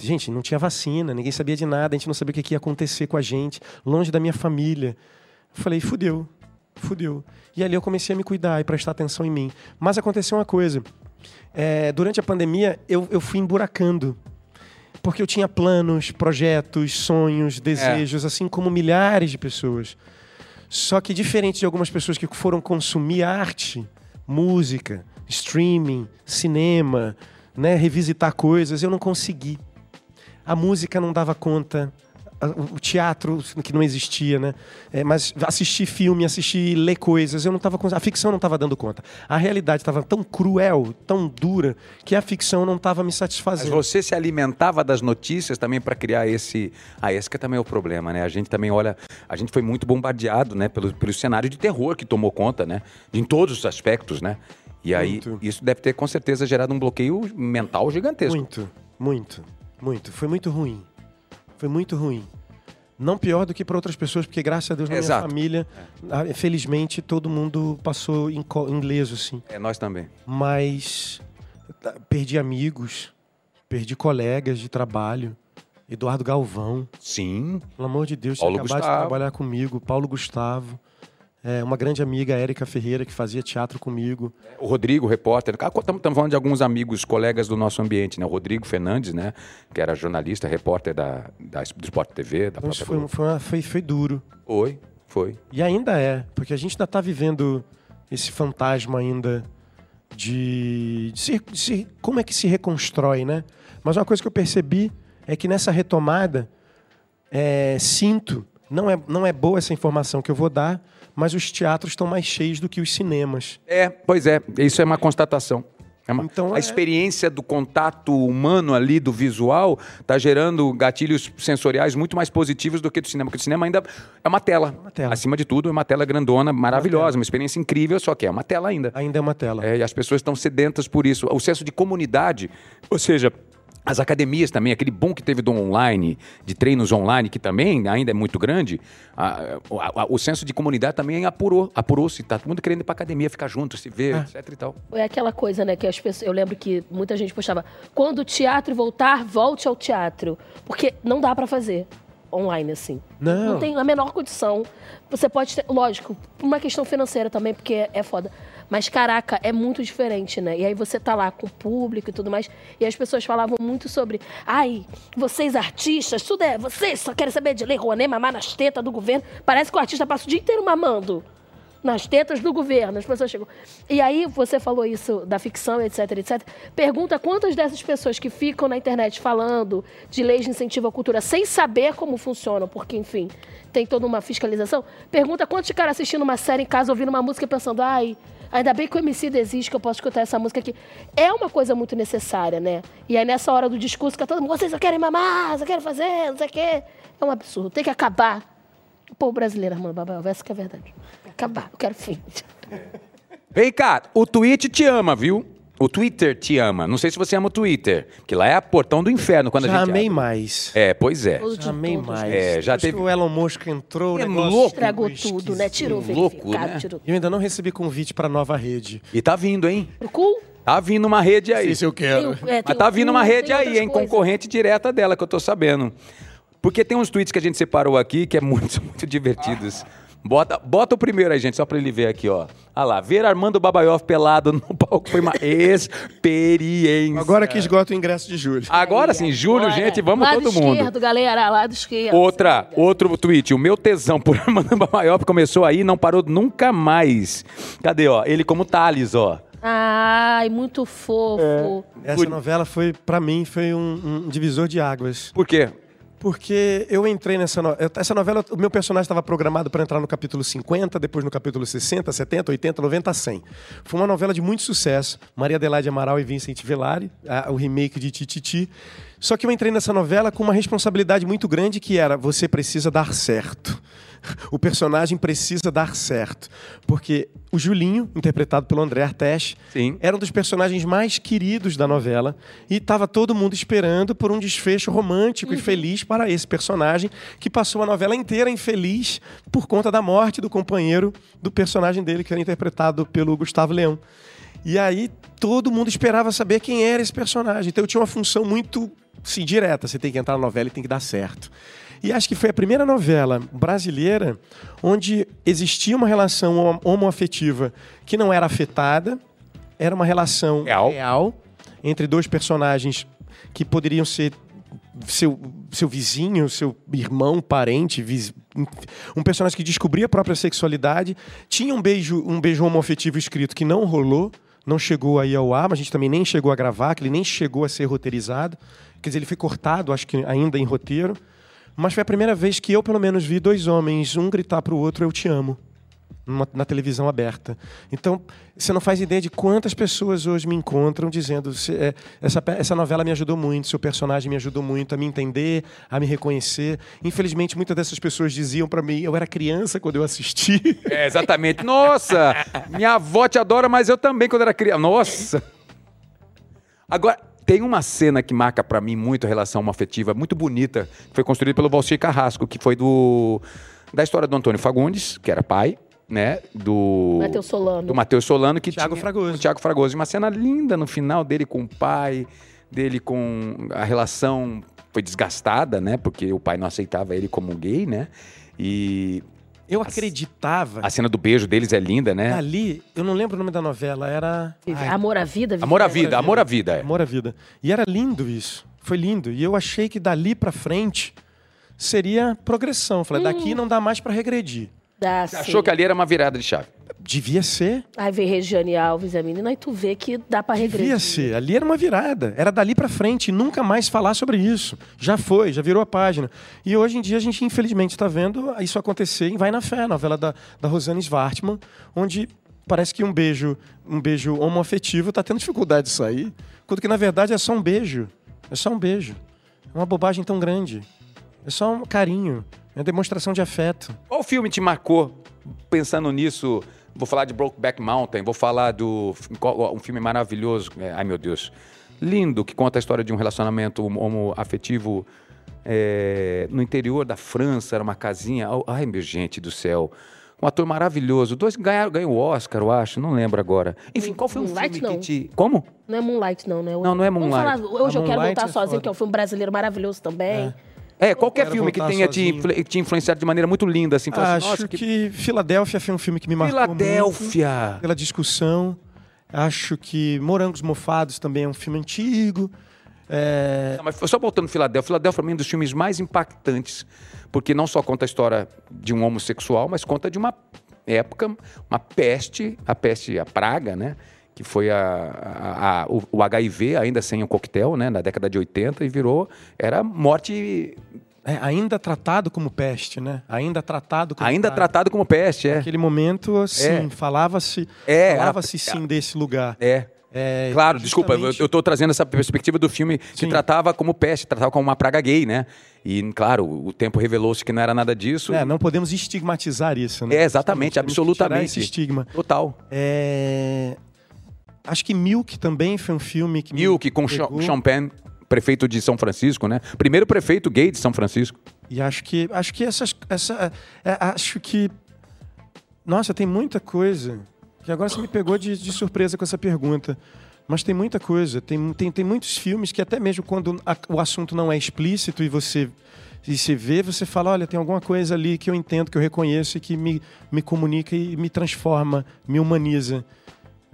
Gente, não tinha vacina, ninguém sabia de nada, a gente não sabia o que ia acontecer com a gente, longe da minha família. Eu falei, fudeu, fudeu. E ali eu comecei a me cuidar e prestar atenção em mim. Mas aconteceu uma coisa. É, durante a pandemia, eu, eu fui emburacando. Porque eu tinha planos, projetos, sonhos, desejos, assim como milhares de pessoas. Só que diferente de algumas pessoas que foram consumir arte, música, streaming, cinema, né, revisitar coisas, eu não consegui. A música não dava conta, o teatro que não existia, né? É, mas assistir filme, assistir ler coisas, eu não tava, cons- a ficção não estava dando conta. A realidade estava tão cruel, tão dura, que a ficção não estava me Mas satisfazendo. você se alimentava das notícias também para criar esse. Ah, esse que também é o problema, né? A gente também olha. A gente foi muito bombardeado, né? Pelo, pelo cenário de terror que tomou conta, né? Em todos os aspectos, né? E aí, Muito. isso deve ter com certeza gerado um bloqueio mental gigantesco. Muito, muito, muito. Foi muito ruim. Foi muito ruim. Não pior do que para outras pessoas, porque graças a Deus na Exato. minha família, ah, felizmente, todo mundo passou em ileso, assim. É, nós também. Mas tá, perdi amigos, perdi colegas de trabalho. Eduardo Galvão, Sim. pelo amor de Deus, tinha Paulo acabado de trabalhar comigo. Paulo Gustavo. É, uma grande amiga, Érica Ferreira, que fazia teatro comigo. O Rodrigo, repórter. Estamos falando de alguns amigos, colegas do nosso ambiente, né? O Rodrigo Fernandes, né? Que era jornalista, repórter da, da, do Sport TV, da Então, própria foi, foi, uma- foi, foi duro. Foi, foi. E ainda é, porque a gente ainda está vivendo esse fantasma ainda de, de se- de se- como é que se reconstrói, né? Mas uma coisa que eu percebi é que nessa retomada é, sinto Não é, não é boa essa informação que eu vou dar, mas os teatros estão mais cheios do que os cinemas. É, pois é, isso é uma constatação. É uma- Então, a é- experiência do contato humano ali, do visual, está gerando gatilhos sensoriais muito mais positivos do que do cinema. Porque o cinema ainda é uma tela. Uma tela. Acima de tudo, é uma tela grandona, maravilhosa, uma experiência incrível, só que é uma tela ainda. Ainda é uma tela. É, e as pessoas estão sedentas por isso. O senso de comunidade, ou seja, as academias também, aquele boom que teve do online, de treinos online, que também ainda é muito grande, a- a- a- o senso de comunidade também apurou, apurou-se. Tá todo mundo querendo ir pra academia, ficar junto, se ver, etc e tal. É aquela coisa, né, que as pessoas. Eu lembro que muita gente postava. Quando o teatro voltar, volte ao teatro. Porque não dá pra fazer online assim. Não. Não tem a menor condição. Você pode ter. Lógico, por uma questão financeira também, porque é, é foda. Mas, caraca, é muito diferente, né? E aí você tá lá com o público e tudo mais. E as pessoas falavam muito sobre. Ai, vocês artistas, tudo é. Vocês só querem saber de ler Rouanet, mamar nas tetas do governo. Parece que o artista passa o dia inteiro mamando nas tetas do governo. As pessoas chegam. E aí você falou isso da ficção, etc, etc. Pergunta quantas dessas pessoas que ficam na internet falando de leis de incentivo à cultura sem saber como funcionam, porque, enfim, tem toda uma fiscalização. Pergunta quantos caras assistindo uma série em casa, ouvindo uma música e pensando, ai. Ainda bem que o MC existe, que eu posso escutar essa música aqui. É uma coisa muito necessária, né? E aí, nessa hora do discurso, fica todo mundo, vocês só querem mamar, só querem fazer, não sei o quê. É um absurdo. Tem que acabar. O povo brasileiro, Armando Babel, essa que é a verdade. Acabar, eu quero fim. Vem cá, o Twitch te ama, viu? O Twitter te ama. Não sei se você ama o Twitter, que lá é a portão do inferno quando a Já gente amei abre. mais. É, pois é. Já amei todos. mais. É, já teve- o Elon Musk entrou, o É negócio louco. Estragou ficou tudo, né? Tirou o Louco, verificado, né? tirou Eu ainda não recebi convite para nova rede. E tá vindo, hein? O cu? Tá vindo uma rede aí. eu Tem o- é, tem Mas tá o vindo uma rede tem aí, hein? coisas. Concorrente direta dela, que eu tô sabendo. Porque tem uns tweets que a gente separou aqui que é muito, *laughs* muito divertidos. Bota, bota o primeiro aí, gente, só pra ele ver aqui, ó. Olha lá, ver Armando Babaioff pelado no *laughs* palco foi uma experiência. Agora que esgota o ingresso de julho. Agora sim, Júlio, Agora, gente, vamos lado todo mundo. esquerdo, galera, lado esquerdo. Outra, outro tweet. O meu tesão por *laughs* Armando Babaioff começou aí e não parou nunca mais. Cadê, ó? Ele como Thales, ó. Ai, muito fofo. Essa novela foi, pra mim, foi um, um divisor de águas. Por quê? Porque eu entrei nessa novela. Essa novela, o meu personagem estava programado para entrar no capítulo 50, depois no capítulo 60, 70, 80, 90, 100. Foi uma novela de muito sucesso. Maria Adelaide Amaral e Vincent Velari, a- o remake de Tititi. Só que eu entrei nessa novela com uma responsabilidade muito grande que era você precisa dar certo. *laughs* O personagem precisa dar certo. Porque o Julinho, interpretado pelo André Artes, Sim. era um dos personagens mais queridos da novela e estava todo mundo esperando por um desfecho romântico e feliz para esse personagem que passou a novela inteira infeliz por conta da morte do companheiro do personagem dele que era interpretado pelo Gustavo Leão. E aí todo mundo esperava saber quem era esse personagem. Então eu tinha uma função muito sim, direta. Você tem que entrar na novela e tem que dar certo. E acho que foi a primeira novela brasileira onde existia uma relação homo- homoafetiva que não era afetada, era uma relação Real. entre dois personagens que poderiam ser seu, seu vizinho, seu irmão, parente, vis- um personagem que descobria a própria sexualidade. Tinha um beijo, um beijo homoafetivo escrito que não rolou, não chegou aí ao ar, mas a gente também nem chegou a gravar, que ele nem chegou a ser roteirizado. Quer dizer, ele foi cortado, acho que ainda em roteiro. Mas foi a primeira vez que eu, pelo menos, vi dois homens, um gritar para o outro, eu te amo numa- na televisão aberta. Então, você não faz ideia de quantas pessoas hoje me encontram dizendo "Se- é, essa, essa novela me ajudou muito, seu personagem me ajudou muito a me entender, a me reconhecer. Infelizmente, muitas dessas pessoas diziam para mim, eu era criança quando eu assisti. *laughs* É, exatamente. Nossa, minha avó te adora, mas eu também quando era criança. Nossa. Agora, tem uma cena que marca pra mim muito a relação homoafetiva, muito bonita, que foi construída pelo Valcir Carrasco, que foi do da história do Antônio Fagundes, que era pai, né, do Matheus Solano. do Matheus Solano que Thiago tinha, Fragoso. o Thiago Fragoso, uma cena linda no final dele com o pai, dele com a relação foi desgastada, né, porque o pai não aceitava ele como gay, né? E Eu acreditava. a cena do beijo deles é linda, né? Ali, eu não lembro o nome da novela, era. Ai, Amor à vida. Amor à vida, amor à vida. é. Amor à Vida. E era lindo isso. Foi lindo. E eu achei que dali pra frente seria progressão. Falei, daqui não dá mais pra regredir. Dá, Você sim. achou que ali era uma virada de chave? Devia ser. Aí vem Regiane Alves e a menina, aí tu vê que dá pra regredir. Devia ser. Ali era uma virada. Era dali pra frente. e Nunca mais falar sobre isso. Já foi, já virou a página. E hoje em dia a gente, infelizmente, está vendo isso acontecer em Vai na Fé, a novela da, da Rosane Svartman, onde parece que um beijo, um beijo homoafetivo está tendo dificuldade de sair. Quando que, na verdade, é só um beijo. É só um beijo. É uma bobagem tão grande. É só um carinho. É uma demonstração de afeto. Qual filme te marcou pensando nisso? Vou falar de Brokeback Mountain, vou falar do um filme maravilhoso, é, ai meu Deus, lindo, que conta a história de um relacionamento homoafetivo é, no interior da França, era uma casinha. Ai meu gente do céu. Um ator maravilhoso. Dois ganharam, ganhou o Oscar, eu acho, não lembro agora. Enfim, qual foi um Moonlight, filme não. que te. Como? Não é Moonlight, não, né? Não, não é Vamos Moonlight. falar, hoje A eu quero Moonlight voltar é sozinho, foda. que é um filme brasileiro maravilhoso também. É, qualquer Quero filme que tenha te, influ- te influenciado de maneira muito linda, assim. assim, Acho Nossa, que... Filadélfia foi um filme que me marcou muito. Filadélfia! pela discussão. Acho que Morangos Mofados também é um filme antigo. É, Não, mas só voltando Filadélfia, Filadélfia para mim é um dos filmes mais impactantes, porque não só conta a história de um homossexual, mas conta de uma época, uma peste, a peste, a praga, né? Que foi a, a- a- o, HIV, ainda sem o coquetel, né? Na década de 80, e virou. Era morte. é, ainda tratado como peste, né? Ainda tratado como Ainda tratado como peste, é. Naquele momento, assim, É. falava-se É, falava-se sim desse lugar. É. É, Claro, desculpa, eu justamente- estou trazendo essa perspectiva do filme que Sim. tratava como peste, tratava como uma praga gay, né? E, claro, o tempo revelou-se que não era nada disso. É, não podemos estigmatizar isso, né? É, exatamente, absolutamente. esse estigma. Total. É, Acho que Milk também foi um filme que Milk com pegou. Sean Penn, prefeito de São Francisco, né? Primeiro prefeito gay de São Francisco. E acho que acho que essas essa é, acho que nossa tem muita coisa que agora você me pegou de, de surpresa com essa pergunta. Mas tem muita coisa, tem, tem, tem muitos filmes que até mesmo quando a- o assunto não é explícito e você e você vê, você fala, olha, tem alguma coisa ali que eu entendo, que eu reconheço e que me, me comunica e me transforma, me humaniza.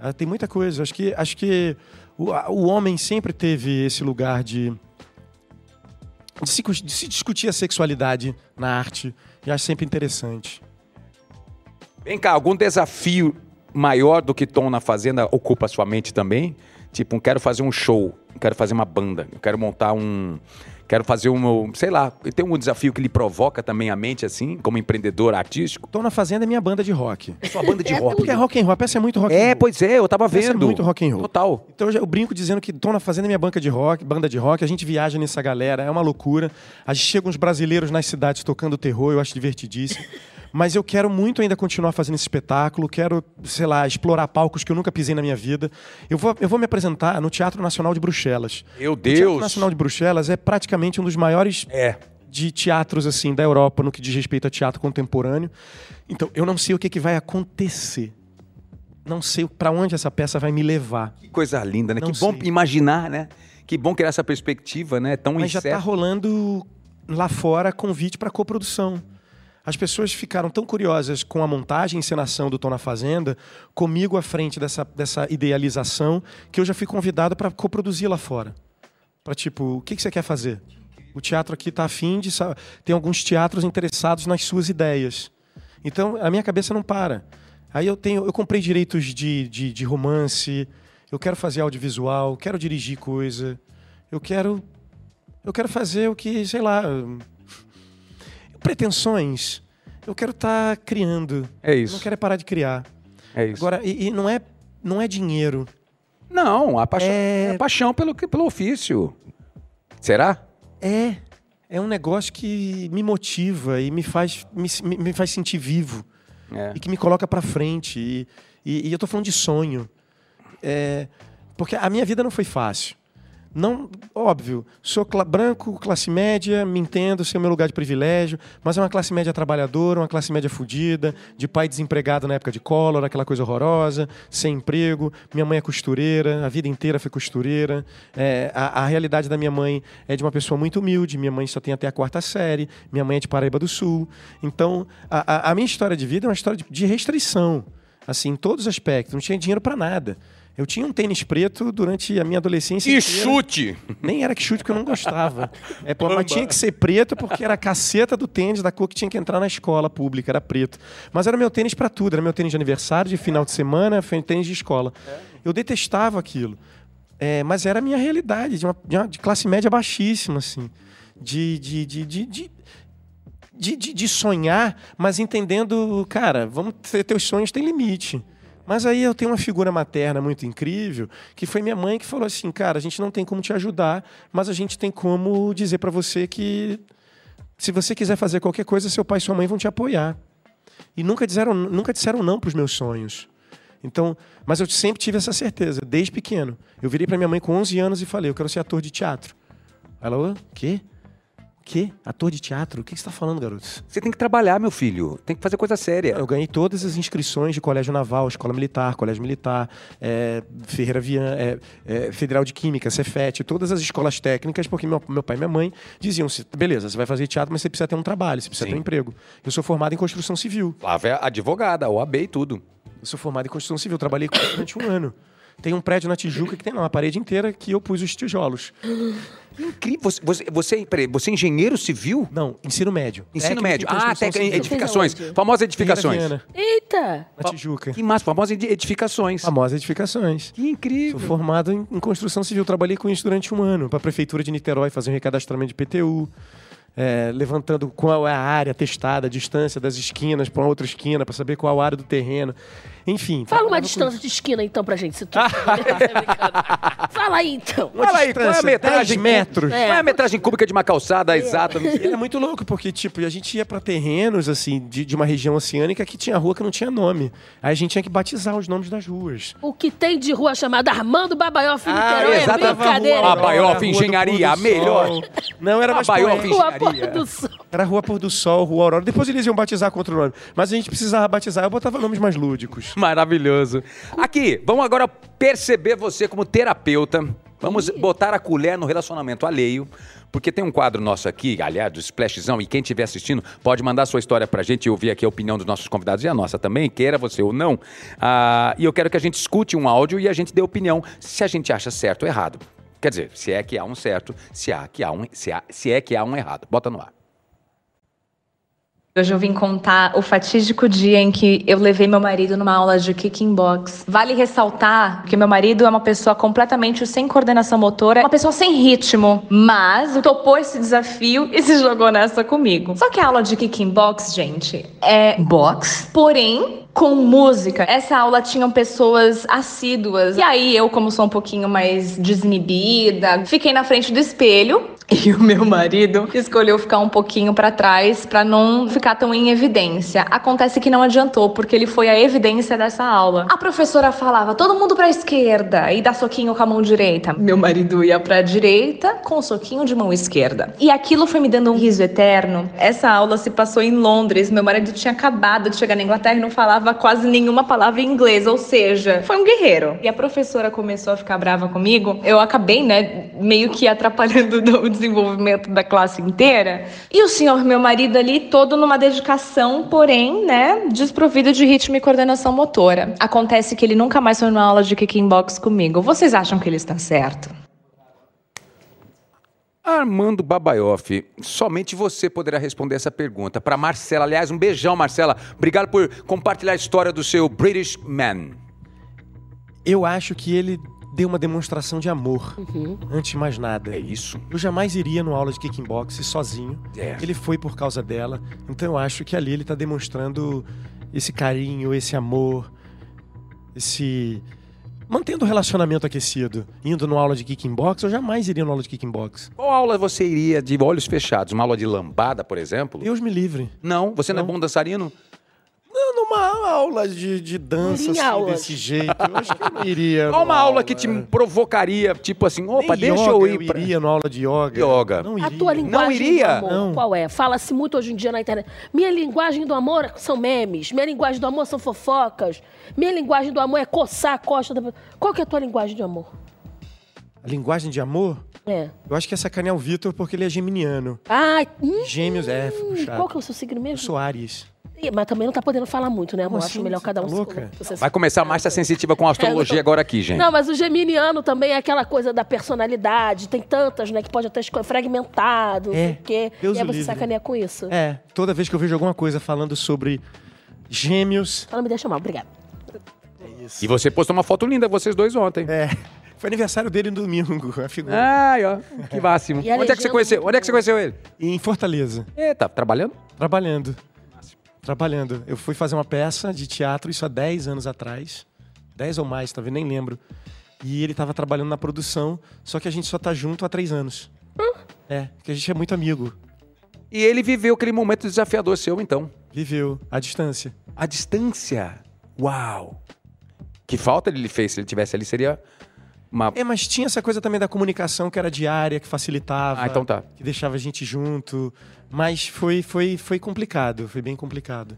Ah, tem muita coisa. Acho que, acho que o, o homem sempre teve esse lugar de, de, se, de se discutir a sexualidade na arte. E acho sempre interessante. Vem cá, algum desafio maior do que Tom na Fazenda ocupa sua mente também? Tipo, um, quero fazer um show, quero fazer uma banda, eu quero montar um. Quero fazer um. meu- Sei lá, tem um desafio que lhe provoca também a mente, assim, como empreendedor artístico? Tô na Fazenda é minha banda de rock. Sua banda de rock. Porque é rock and roll, a peça é muito rock and É, roll. pois é, eu tava é vendo. muito rock and roll. Total. Então eu já- eu brinco dizendo que Tô na Fazenda é minha banca de rock, banda de rock, a gente viaja nessa galera, é uma loucura. A gente chega uns brasileiros nas cidades tocando terror, eu acho divertidíssimo. Mas eu quero muito ainda continuar fazendo esse espetáculo, quero, sei lá, explorar palcos que eu nunca pisei na minha vida. Eu vou, eu vou me apresentar no Teatro Nacional de Bruxelas. Meu O Teatro Deus. Nacional de Bruxelas é praticamente um dos maiores É. de teatros assim da Europa no que diz respeito a teatro contemporâneo. Então, eu não sei o que, que vai acontecer. Não sei para onde essa peça vai me levar. Que coisa linda, né? Não que bom sei. imaginar, né? Que bom criar essa perspectiva, né? Tão Mas já está rolando lá fora convite para coprodução. As pessoas ficaram tão curiosas com a montagem e encenação do Tom na Fazenda, comigo à frente dessa, dessa idealização, que eu já fui convidado para coproduzir lá fora. Para tipo, o que, que você quer fazer? O teatro aqui está afim de. Tem alguns teatros interessados nas suas ideias. Então, a minha cabeça não para. Aí eu tenho, eu comprei direitos de, de, de romance, eu quero fazer audiovisual, quero dirigir coisa, eu quero eu quero fazer o que, sei lá. Pretensões. Eu quero estar criando. É Eu isso. não quero é parar de criar. É isso. Agora, e, e não, é, não é dinheiro. Não, a paixão, É- é... a paixão pelo, pelo ofício. Será? É. É um negócio que me motiva e me faz, me, me- faz sentir vivo. É. E que me coloca pra frente. E, e- e eu tô falando de sonho. É, porque a minha vida não foi fácil. Não, óbvio, sou cla- branco, classe média, me entendo, sei o meu lugar de privilégio, mas é uma classe média trabalhadora, uma classe média fudida, de pai desempregado na época de Collor, aquela coisa horrorosa, sem emprego. Minha mãe é costureira, a vida inteira foi costureira. É, a, a realidade da minha mãe é de uma pessoa muito humilde, minha mãe só tem até a quarta série, minha mãe é de Paraíba do Sul. Então, a, a- a minha história de vida é uma história de, de restrição. Assim, em todos os aspectos. Não tinha dinheiro pra nada. Eu tinha um tênis preto durante a minha adolescência. E inteira. chute! Nem era que chute, porque eu não gostava. *laughs* É, pô, mas tinha que ser preto porque era a caceta do tênis da cor que tinha que entrar na escola pública, era preto. Mas era meu tênis pra tudo, era meu tênis de aniversário, de final de semana, foi tênis de escola. Eu detestava aquilo. É, mas era a minha realidade, de, uma, de, uma- de classe média baixíssima, assim. De, de, de, de, de, de, de- de sonhar, mas entendendo, cara, vamos ter teus sonhos têm limite. Mas aí eu tenho uma figura materna muito incrível, que foi minha mãe que falou assim, cara, a gente não tem como te ajudar, mas a gente tem como dizer pra você que se você quiser fazer qualquer coisa, seu pai e sua mãe vão te apoiar. E nunca disseram, nunca disseram não para os meus sonhos. Então, mas eu sempre tive essa certeza, desde pequeno. Eu virei para minha mãe com 11 anos e falei, eu quero ser ator de teatro. Ela, o quê? Quê? Ator de teatro? O que você está falando, garoto? Você tem que trabalhar, meu filho. Tem que fazer coisa séria. Eu ganhei todas as inscrições de colégio naval, escola militar, colégio militar, é, Ferreira Vian, é, é, Federal de Química, Cefet, todas as escolas técnicas, porque meu, meu pai e minha mãe diziam: "Se- beleza, você vai fazer teatro, mas você precisa ter um trabalho, você precisa Sim. ter um emprego. Eu sou formado em construção civil. Lá vai advogada, OAB e tudo. Eu sou formado em construção civil, trabalhei durante um ano. Tem um prédio na Tijuca que tem lá uma parede inteira que eu pus os tijolos. *gasps* Incrível. Você, você, você, peraí, você é engenheiro civil? Não, ensino médio. Ensino Técnico em médio. Ah, construção técnica, civil. edificações. Fez aonde? Famosas edificações. Viana, Eita! na Tijuca. Que massa, famosas edi- edificações. Famosas edificações. Que incrível. Sou formado em, em construção civil. Trabalhei com isso durante um ano. Para a Prefeitura de Niterói, fazer um recadastramento de PTU. é, levantando qual é a área testada, a distância das esquinas para outra esquina, para saber qual a área do terreno. Enfim. Fala uma distância de esquina, então, pra gente. Se tu... *laughs* Fala aí, então. Uma Fala aí, qual é a distância, metragem? 10 metros. Qual é a metragem cúbica de uma calçada exata? E é muito louco, porque, tipo, a gente ia pra terrenos, assim, de, de uma região oceânica que tinha rua que não tinha nome. Aí a gente tinha que batizar os nomes das ruas. O que tem de rua chamada Armando Babaioff em Ah, Niterói é exatamente. brincadeira. Babaioff, Engenharia, a melhor. Não, era mais Babaioff. Rua Engenharia. Porta do Sol. Era Rua Pôr do Sol, Rua Aurora. Depois eles iam batizar com outro nome. Mas a gente precisava batizar, eu botava nomes mais lúdicos. *laughs* Maravilhoso. Aqui, vamos agora perceber você como terapeuta. Vamos botar a colher no relacionamento alheio. Porque tem um quadro nosso aqui, aliás, do Splashzão, e quem estiver assistindo pode mandar sua história pra gente e ouvir aqui a opinião dos nossos convidados e a nossa também, queira você ou não. Ah, e eu quero que a gente escute um áudio e a gente dê opinião se a gente acha certo ou errado. Quer dizer, se é que há um certo, se, há que há um, se, há, se é que há um errado. Bota no ar. Hoje eu vim contar o fatídico dia em que eu levei meu marido numa aula de kicking box. Vale ressaltar que meu marido é uma pessoa completamente sem coordenação motora, uma pessoa sem ritmo, mas topou esse desafio e se jogou nessa comigo. Só que a aula de kicking box, gente, é box, porém com música. Essa aula tinham pessoas assíduas. E aí eu, como sou um pouquinho mais desinibida, fiquei na frente do espelho *laughs* e o meu marido escolheu ficar um pouquinho pra trás pra não ficar tão em evidência. Acontece que não adiantou, porque ele foi a evidência dessa aula. A professora falava: "Todo mundo pra esquerda" e dá soquinho com a mão direita. Meu marido ia pra direita com soquinho de mão esquerda. E aquilo foi me dando um riso eterno. Essa aula se passou em Londres. Meu marido tinha acabado de chegar na Inglaterra e não falava quase nenhuma palavra em inglês, ou seja, foi um guerreiro. E a professora começou a ficar brava comigo. Eu acabei, né, meio que atrapalhando *laughs* o desenvolvimento da classe inteira. E o senhor, meu marido ali, todo numa dedicação, porém, né, desprovido de ritmo e coordenação motora. Acontece que ele nunca mais foi numa aula de kicking box comigo. Vocês acham que ele está certo? Armando Babaioff, somente você poderá responder essa pergunta. Para Marcela, aliás, um beijão, Marcela. Obrigado por compartilhar a história do seu British Man. Eu acho que ele deu uma demonstração de amor, antes de mais nada. É isso. Eu jamais iria numa aula de kickbox sozinho. É. Ele foi por causa dela. Então eu acho que ali ele tá demonstrando esse carinho, esse amor, esse. Mantendo o relacionamento aquecido. Indo numa aula de kickbox, eu jamais iria numa aula de kickbox. Qual aula você iria de olhos fechados? Uma aula de lambada, por exemplo? Deus me livre. Não, você não, é Não. bom dançarino? Não, numa aula de, de dança, assim, aulas. desse jeito. Eu acho que eu não iria. *laughs* Qual uma aula que te provocaria, tipo assim, opa, Nem deixa yoga eu ir pra... iria numa aula de yoga. Yoga. Não A iria. tua linguagem iria? do amor, Não. qual é? Fala-se muito hoje em dia na internet. Minha linguagem do amor são memes. Minha linguagem do amor são fofocas. Minha linguagem do amor é coçar a costa da... Qual que é a tua linguagem de amor? A linguagem de amor, É. eu acho que é sacanear o Vitor porque ele é geminiano. Ai, hum, Gêmeos é, puxado. qual que é o seu signo Eu mesmo? sou Aries. Mas também não tá podendo falar muito, né, amor? Acho melhor cada um Tá se louca? você- Vai começar mais a estar sensitiva com a astrologia É, agora aqui, gente. Não, mas o geminiano também é aquela coisa da personalidade. Tem tantas, né? Que pode até escolher fragmentado, não É, sei o quê. Deus e aí você livre. sacaneia com isso. É, toda vez que eu vejo alguma coisa falando sobre gêmeos. Ela me deixa mal, obrigada. E você postou uma foto linda, vocês dois ontem. É. Foi aniversário dele no domingo, a figura. Ai, ó, que máximo. E Onde é que você conheceu? Onde é que você conheceu ele? Em Fortaleza. Eita, trabalhando? Trabalhando. Trabalhando. Eu fui fazer uma peça de teatro, isso há 10 anos atrás. 10 ou mais, talvez, nem lembro. E ele estava trabalhando na produção, só que a gente só tá junto há 3 anos. É, que a gente é muito amigo. E ele viveu aquele momento desafiador seu, então. Viveu à distância. A distância. Uau. Que falta ele fez se ele tivesse ali seria uma. É, mas tinha essa coisa também da comunicação que era diária, que facilitava. Ah, então tá. Que deixava a gente junto. Mas foi, foi, foi complicado, foi bem complicado.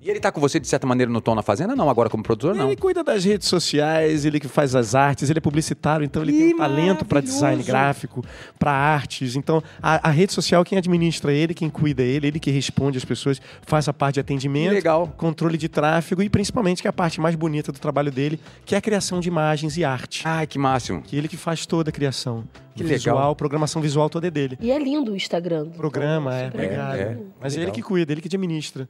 E ele tá com você de certa maneira no tom na fazenda? Não, agora como produtor, não. Ele cuida das redes sociais, ele que faz as artes, ele é publicitário, então ele tem Que um talento para design gráfico, para artes. Então, a, a rede social, quem administra é ele, quem cuida é ele, ele que responde às pessoas, faz a parte de atendimento, legal. controle de tráfego e principalmente que é a parte mais bonita do trabalho dele, que é a criação de imagens e arte. Ai, que máximo. Que ele que faz toda a criação. Que O legal. Visual, programação visual toda é dele. E é lindo o Instagram. Programa, é, obrigado. é. Mas é ele que cuida, ele que administra.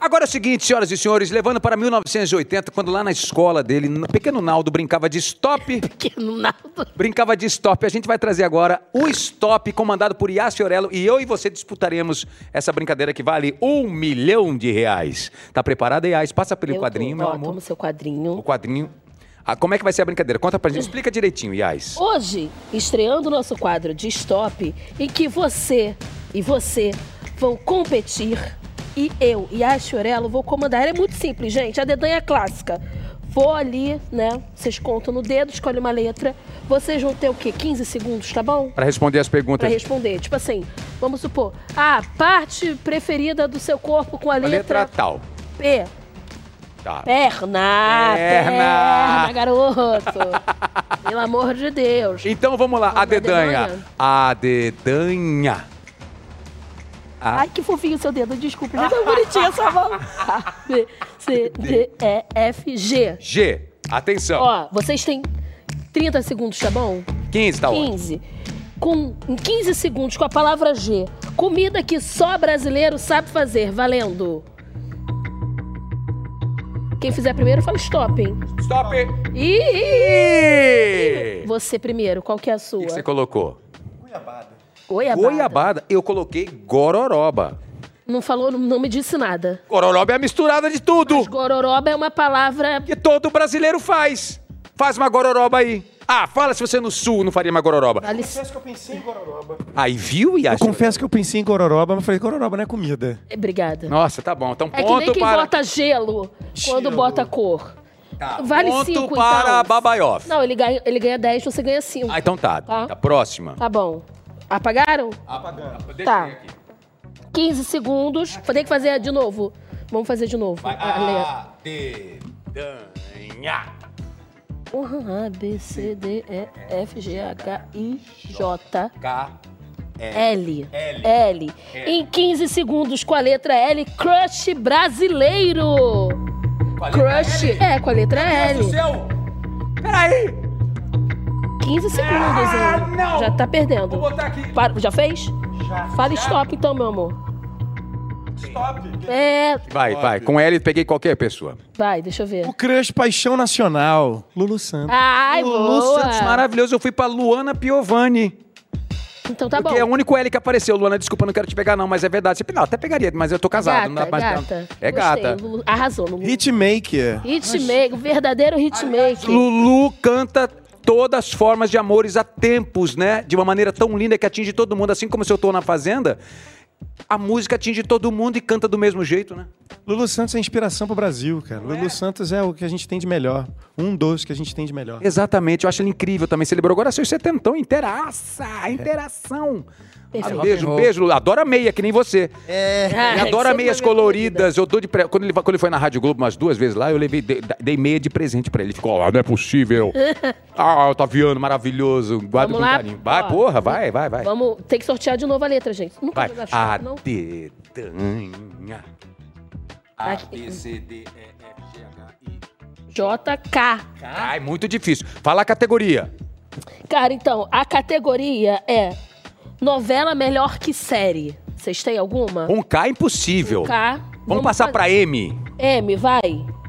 Agora é o seguinte, senhoras e senhores, levando para 1980, quando lá na escola dele, no pequeno Naldo brincava de stop, *laughs* Pequeno Naldo. brincava de stop. A gente vai trazer agora o stop comandado por Yas Fiorello e eu e você disputaremos essa brincadeira que vale um milhão de reais. Tá preparada, Yas? Passa pelo Eu quadrinho, tô, meu ó, amor. Toma o seu O quadrinho. quadrinho. Ah, como é que vai ser a brincadeira? Conta pra gente. Explica direitinho, Yas. Hoje, estreando o nosso quadro de Stop, em que você e você vão competir e eu e a Fiorello vou comandar. É muito simples, gente. A dedanha é clássica. Vou ali, né? Vocês contam no dedo, escolhe uma letra. Vocês vão ter o quê? 15 segundos, tá bom? Pra responder as Pra perguntas. responder. Tipo assim, vamos supor. A parte preferida do seu corpo com a A letra, letra tal. P. Tá. Perna, Perna. perna, garoto. Pelo amor de Deus. Então vamos lá, a Vamos lá, dedanha. dedanha. A dedanha. A Ai, que fofinho o seu dedo, desculpa. Já tão bonitinha essa mão. *laughs* A, B, C, D, E, F, G. G. Atenção. Ó, vocês têm 30 segundos, tá bom? 15, tá ótimo. 15. Com, em 15 segundos, com a palavra G. Comida que só brasileiro sabe fazer, valendo. Quem fizer primeiro, fala stop, hein? Stop. Ih! E... Você primeiro, qual que é a sua? O que que você colocou? Goiabada. Goiabada. Eu coloquei gororoba. Não falou, não- me disse nada. Gororoba é a misturada de tudo. Gororoba é uma palavra Que todo brasileiro faz. Faz uma gororoba aí. Ah, fala se você no sul não faria uma gororoba. Vale- Confesso que eu pensei em gororoba. Aí viu, Yas? Eu confesso que eu pensei em gororoba, mas falei, gororoba não é comida. Obrigada. Nossa, tá bom. Então É que ponto nem quem para... bota gelo quando Gelo. bota cor. Tá, Vale ponto cinco, para então. Babaioff. Não, ele ganha, ele ganha 10, você ganha 5. Ah, então tá. Tá. Tá próxima. Tá bom. Apagaram? Apagando. Tá. 15 segundos. Tem que fazer de novo. Vamos fazer de novo. A letra. Dedanha. Uhum, A, B, C, D, E, F, G, H, I, J, K. L. L. Em 15 segundos com a letra L, crush brasileiro. Crush. É, com a letra L. céu! Peraí! 15 segundos, Ah, hein? não. Já tá perdendo. Vou botar aqui. Para- já fez? Já. Fala stop então, meu amor. Stop. É, Vai, vai. Com L peguei qualquer pessoa. vai, deixa eu ver. O crush paixão nacional. Lulu Santos. Ai, Lulu boa. Santos, maravilhoso. Eu fui pra Luana Piovani. Então tá bom. porque é o único L que apareceu. Luana, desculpa, não quero te pegar, não, mas é verdade. Você, não, até pegaria, mas eu tô casado. Gata, não dá pra- gata. É Gostei, gata. Lulu. Arrasou, Lulu. Hitmaker. Hitmaker, verdadeiro hitmaker. Lulu canta todas as formas de amores há tempos, né? De uma maneira tão linda que atinge todo mundo, assim como se eu tô na fazenda. A música atinge todo mundo e canta do mesmo jeito, né? Lulu Santos é inspiração pro Brasil, cara. Lulu Santos é o que a gente tem de melhor. Um dos que a gente tem de melhor. Exatamente, eu acho ele incrível também. Celebrou agora seus setentão, inteiraça, interação. Perfeito. Ah, beijo, beijo, Lulu. Adora meia, que nem você. É. Ele Ai, adora sempre meias coloridas. Eu dou de pre... quando, ele, quando ele foi na Rádio Globo umas duas vezes lá, eu levei, dei, dei meia de presente pra ele. Ele ficou, ah, não é possível. *laughs* ah, Otaviano, maravilhoso. Guarda Vamos com lá? carinho. Vai, Ó, porra, vai, vai, vai. Vamos ter que sortear de novo a letra, gente. Nunca Vai. jogar A não? dedanha. A. B, C, D, E, F, G, H, I. JK. Ah, é muito difícil. Fala a categoria. Cara, então, a categoria é novela melhor que série. Vocês têm alguma? Um K é impossível. K. Vamos, passar fazer- pra M. M, vai.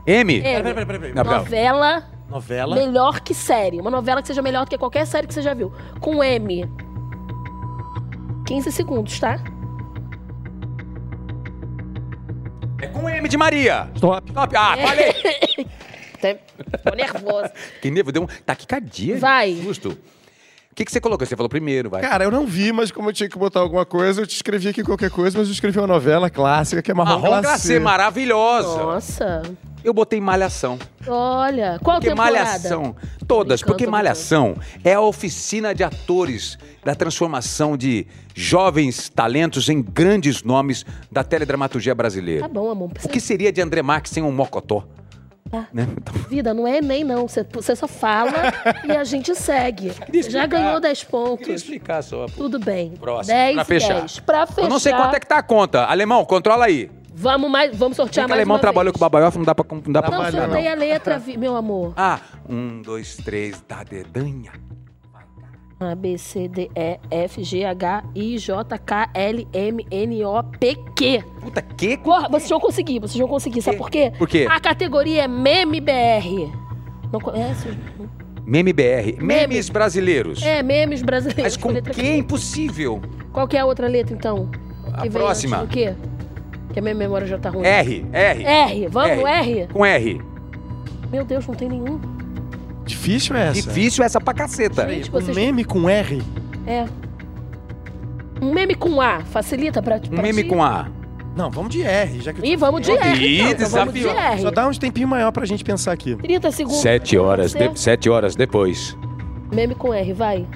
M? M. Peraí, peraí, peraí. Pera. Novela Novela. melhor que série. Uma novela que seja melhor do que qualquer série que você já viu. Com M. 15 segundos, tá? É com M de Maria. Stop. Top. Ah, É. falei. *laughs* Tô nervosa. *laughs* Que nervo, deu um taquicardia. Vai. Susto. O que, que você colocou? Você falou primeiro, vai. Cara, eu não vi, mas como eu tinha que botar alguma coisa, eu te escrevi aqui qualquer coisa, mas eu escrevi uma novela clássica que é Marrom, Marrom glacê, maravilhosa. Nossa. Eu botei Malhação. Olha. Qual Porque temporada? Malhação, todas, porque Malhação é a oficina de atores da transformação de jovens talentos em grandes nomes da teledramaturgia brasileira. Tá bom, amor. O que seria de André Marques sem um mocotó? Tá. Né? Então, Vida, não é nem não. Você, só fala e a gente segue. Você já explicar. ganhou 10 queria pontos. explicar só. pô. Tudo bem. Próximo, 10 pra fechar. 10. Pra fechar. Eu não sei quanto é que tá a conta. Alemão, controla aí. Vamos, mais, vamos sortear que o mais alemão trabalhou com o Babaioff, não dá pra... Não dá pra... Não, sorteia a letra, meu amor. Ah, um, dois, três, da dedanha. A, B, C, D, E, F, G, H, I, J, K, L, M, N, O, P, Q. Puta, que... Porra, vocês vão conseguir, vocês vão conseguir. Sabe por quê? Por quê? A categoria é Meme BR. Não conhece? Meme BR. Meme. Memes brasileiros. É, memes brasileiros. Mas com que é impossível? Qual que é a outra letra, então? A Que próxima. do quê? Que a minha memória já tá ruim. R, R. R, vamos, R. Com R. Meu Deus, não tem nenhum. Difícil é essa. Difícil essa pra caceta. Gente, Um vocês... meme com R. É. Um meme com A, facilita pra, pra Um meme ti? com A. Não, vamos de R, já que Ih, vamos de Ih, R. então, então vamos de. R. Só dá uns tempinho maior pra gente pensar aqui. 30 segundos. Sete horas, de- sete horas depois. Meme com R, vai.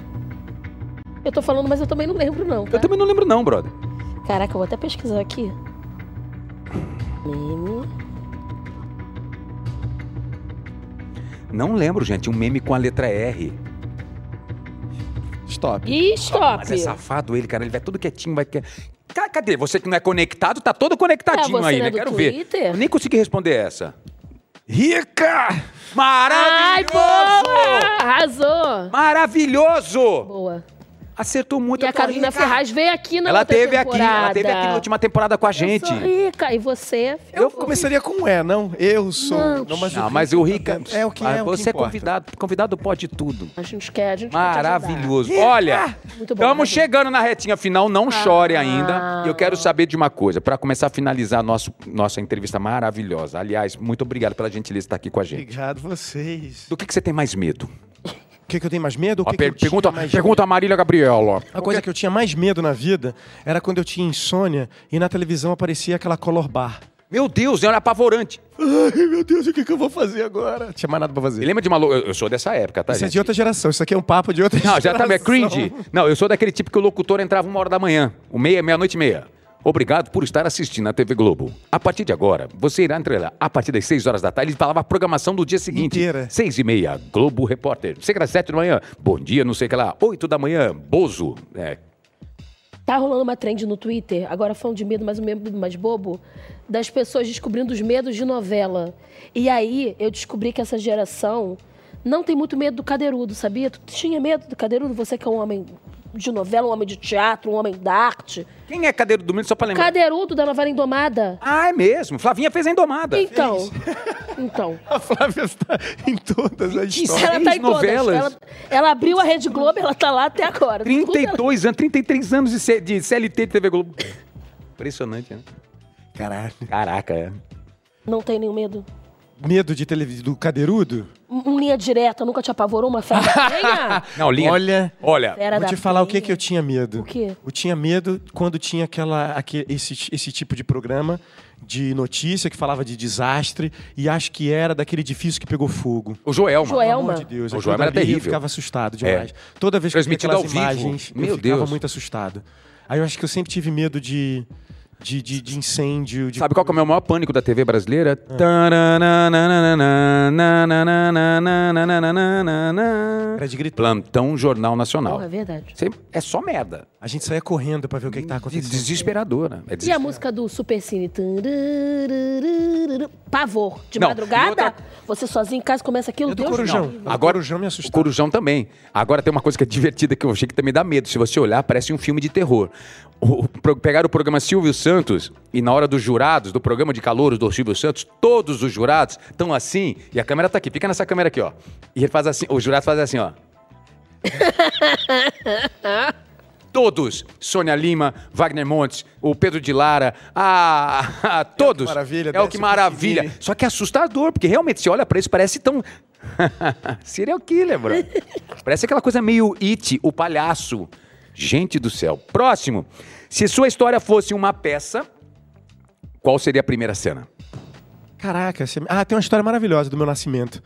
Eu tô falando, mas eu também não lembro, não. Tá? Eu também não lembro não, brother. Caraca, eu vou até pesquisar aqui. Meme. Não lembro, gente. Um meme com a letra R. Stop. E stop. Mas é safado ele, cara. Ele vai tudo quietinho, vai... Cadê? Você que não é conectado, tá todo conectadinho É, você aí, né? é Quero ver. Twitter? Eu nem consegui responder essa. Rica! Ai, Maravilhoso! boa! Arrasou! Maravilhoso! Boa. Acertou muito. E a Eu Carolina rica. Ferraz veio aqui na Ela teve aqui, ela teve aqui na última temporada com a gente. Eu sou rica. E você? Eu começaria com E, não? Eu sou. Não. mas Não, mas o Rica. É o que Ah, é. o que Você é convidado. Convidado pode tudo. A gente quer, a gente. Maravilhoso. Olha, estamos né, chegando na retinha final, não chore ainda. Ah. E eu quero saber de uma coisa, para começar a finalizar nosso, nossa entrevista maravilhosa. Aliás, muito obrigado pela gentileza de estar aqui com a gente. Obrigado vocês. Do que, que você tem mais medo? O que, que eu tenho mais medo? O que per- que pergunta, pergunta a Marília Gabriela. A coisa que eu tinha mais medo na vida era quando eu tinha insônia e na televisão aparecia aquela color bar. Meu Deus, era apavorante. Ai, meu Deus, o que, que eu vou fazer agora? Tinha mais nada pra fazer. lembra de uma... lo- Eu eu sou dessa época, tá, Isso é gente? de outra geração. Isso aqui é um papo de outra Não, geração. já tá é cringe. Não, eu sou daquele tipo que o locutor entrava uma hora da manhã, o meia, meia-noite e meia. Obrigado por estar assistindo a TV Globo. A partir de agora, você irá entrar a partir das 6 horas da tarde. Ele falava a programação do dia seguinte. Inteira. 6 e meia, Globo Repórter. Chega às 7 da manhã, bom dia, não sei o que lá. 8 da manhã, Bozo. É, Tá rolando uma trend no Twitter, agora falando de medo, mas um medo mais bobo, das pessoas descobrindo os medos de novela. E aí eu descobri que essa geração não tem muito medo do cadeirudo, sabia? Tu tinha medo do cadeirudo? Você que é um homem de novela, um homem de teatro, um homem da arte. Quem é Cadeiro do Mundo, só pra lembrar? Cadeirudo da novela Indomada. Ah, é mesmo. Flavinha fez a Indomada. Então, *laughs* então. A Flávia está em todas as histórias. Ela tá em todas. novelas. Ela, ela abriu a Rede Globo, ela tá lá até agora. Tudo ela- 32 anos, 33 anos de, C- de CLT de TV Globo. Impressionante, né? Caralho. Caraca, é. Não tem nenhum medo. Medo de televisão do cadeirudo? Um, linha direta, nunca te apavorou uma fera da *laughs* penha? Não, linha. Olha, Olha. Fera Vou te falar o que, penha. que eu tinha medo. O quê? Eu tinha medo quando tinha aquela, aque- esse, esse tipo de programa de notícia que falava de desastre e acho que era daquele edifício que pegou fogo. O Joelma. Joel- Pelo amor Elma. de Deus, O Joelma era terrível. Eu ficava assustado demais. É. Toda vez que eu via aquelas ao vivo. imagens, Meu eu ficava Deus. muito assustado. Aí eu acho que eu sempre tive medo de, de, de, de incêndio. De Sabe qual é o meu maior pânico da TV brasileira? É. Era de grito. Plantão Jornal Nacional. É verdade. Cê- é só merda. A gente saía correndo pra ver o que, que tá acontecendo. Desesperadora. É E a música do Supercine? Pavor. De Não, madrugada, outra- você sozinho em casa começa aquilo. Eu Deus Corujão. não. Agora- o Corujão me O assustou. Corujão também. Agora tem uma coisa que é divertida que eu achei que também dá medo. Se você olhar, parece um filme de terror. O, o, pegaram o programa Silvio Santos e na hora dos jurados, do programa de calouros do Silvio Santos, todos os jurados estão assim e a câmera tá aqui. Fica nessa câmera aqui, ó. E ele faz assim, o jurado faz assim, ó. *laughs* Todos. Sônia Lima, Wagner Montes, o Pedro de Lara, a, a todos. Maravilha, É o que maravilha. Só que é assustador, porque realmente você olha pra isso, parece tão. *laughs* Serial killer, bro. Parece aquela coisa meio It, o palhaço. Gente do céu. Próximo. Se sua história fosse uma peça, qual seria a primeira cena? Caraca, você- ah, tem uma história maravilhosa do meu nascimento.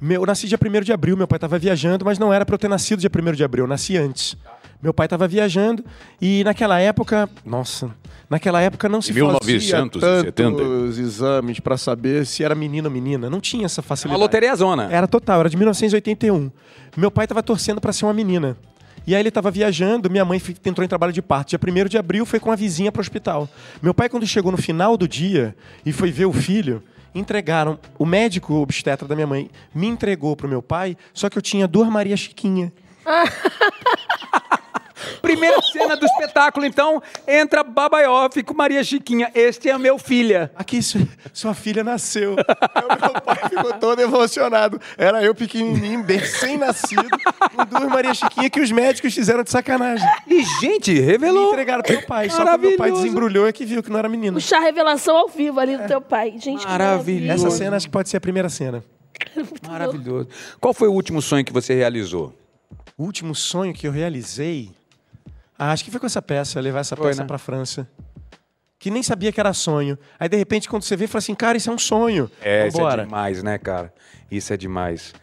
Meu, eu nasci dia 1 de abril, meu pai estava viajando, mas não era para eu ter nascido dia 1 de abril, eu nasci antes. Meu pai estava viajando e naquela época, nossa, naquela época não se Em fazia 1970. tantos exames para saber se era menino ou menina, não tinha essa Uma facilidade. loteria zona. Era total, era de 1981. Meu pai estava torcendo para ser uma menina. E aí ele estava viajando, minha mãe entrou em trabalho de parto. Dia 1 de abril foi com a vizinha para o hospital. Meu pai, quando chegou no final do dia e foi ver o filho, entregaram. O médico obstetra da minha mãe me entregou pro meu pai, só que eu tinha duas Maria Chiquinha. *laughs* Primeira cena do espetáculo, então, entra Babaioff com Maria Chiquinha. Este é meu filha. Aqui, su- sua filha nasceu. Aí o meu pai ficou todo emocionado. Era eu pequenininho, bem recém-nascido, com duas Maria Chiquinha que os médicos fizeram de sacanagem. E, gente, Me revelou. entregaram pro meu pai. Só que o meu pai Maravilhoso. desembrulhou é que viu que não era menino. O chá revelação ao vivo ali do teu pai. Gente, que Maravilhoso. Essa cena acho que pode ser a primeira cena. Maravilhoso. Qual foi o último sonho que você realizou? O último sonho que eu realizei. Ah, acho que foi com essa peça, levar essa Foi, peça né? pra França. Que nem sabia que era sonho. Aí, de repente, quando você vê, fala assim, cara, isso é um sonho. É, isso é Vambora. demais, né, cara? Isso é demais.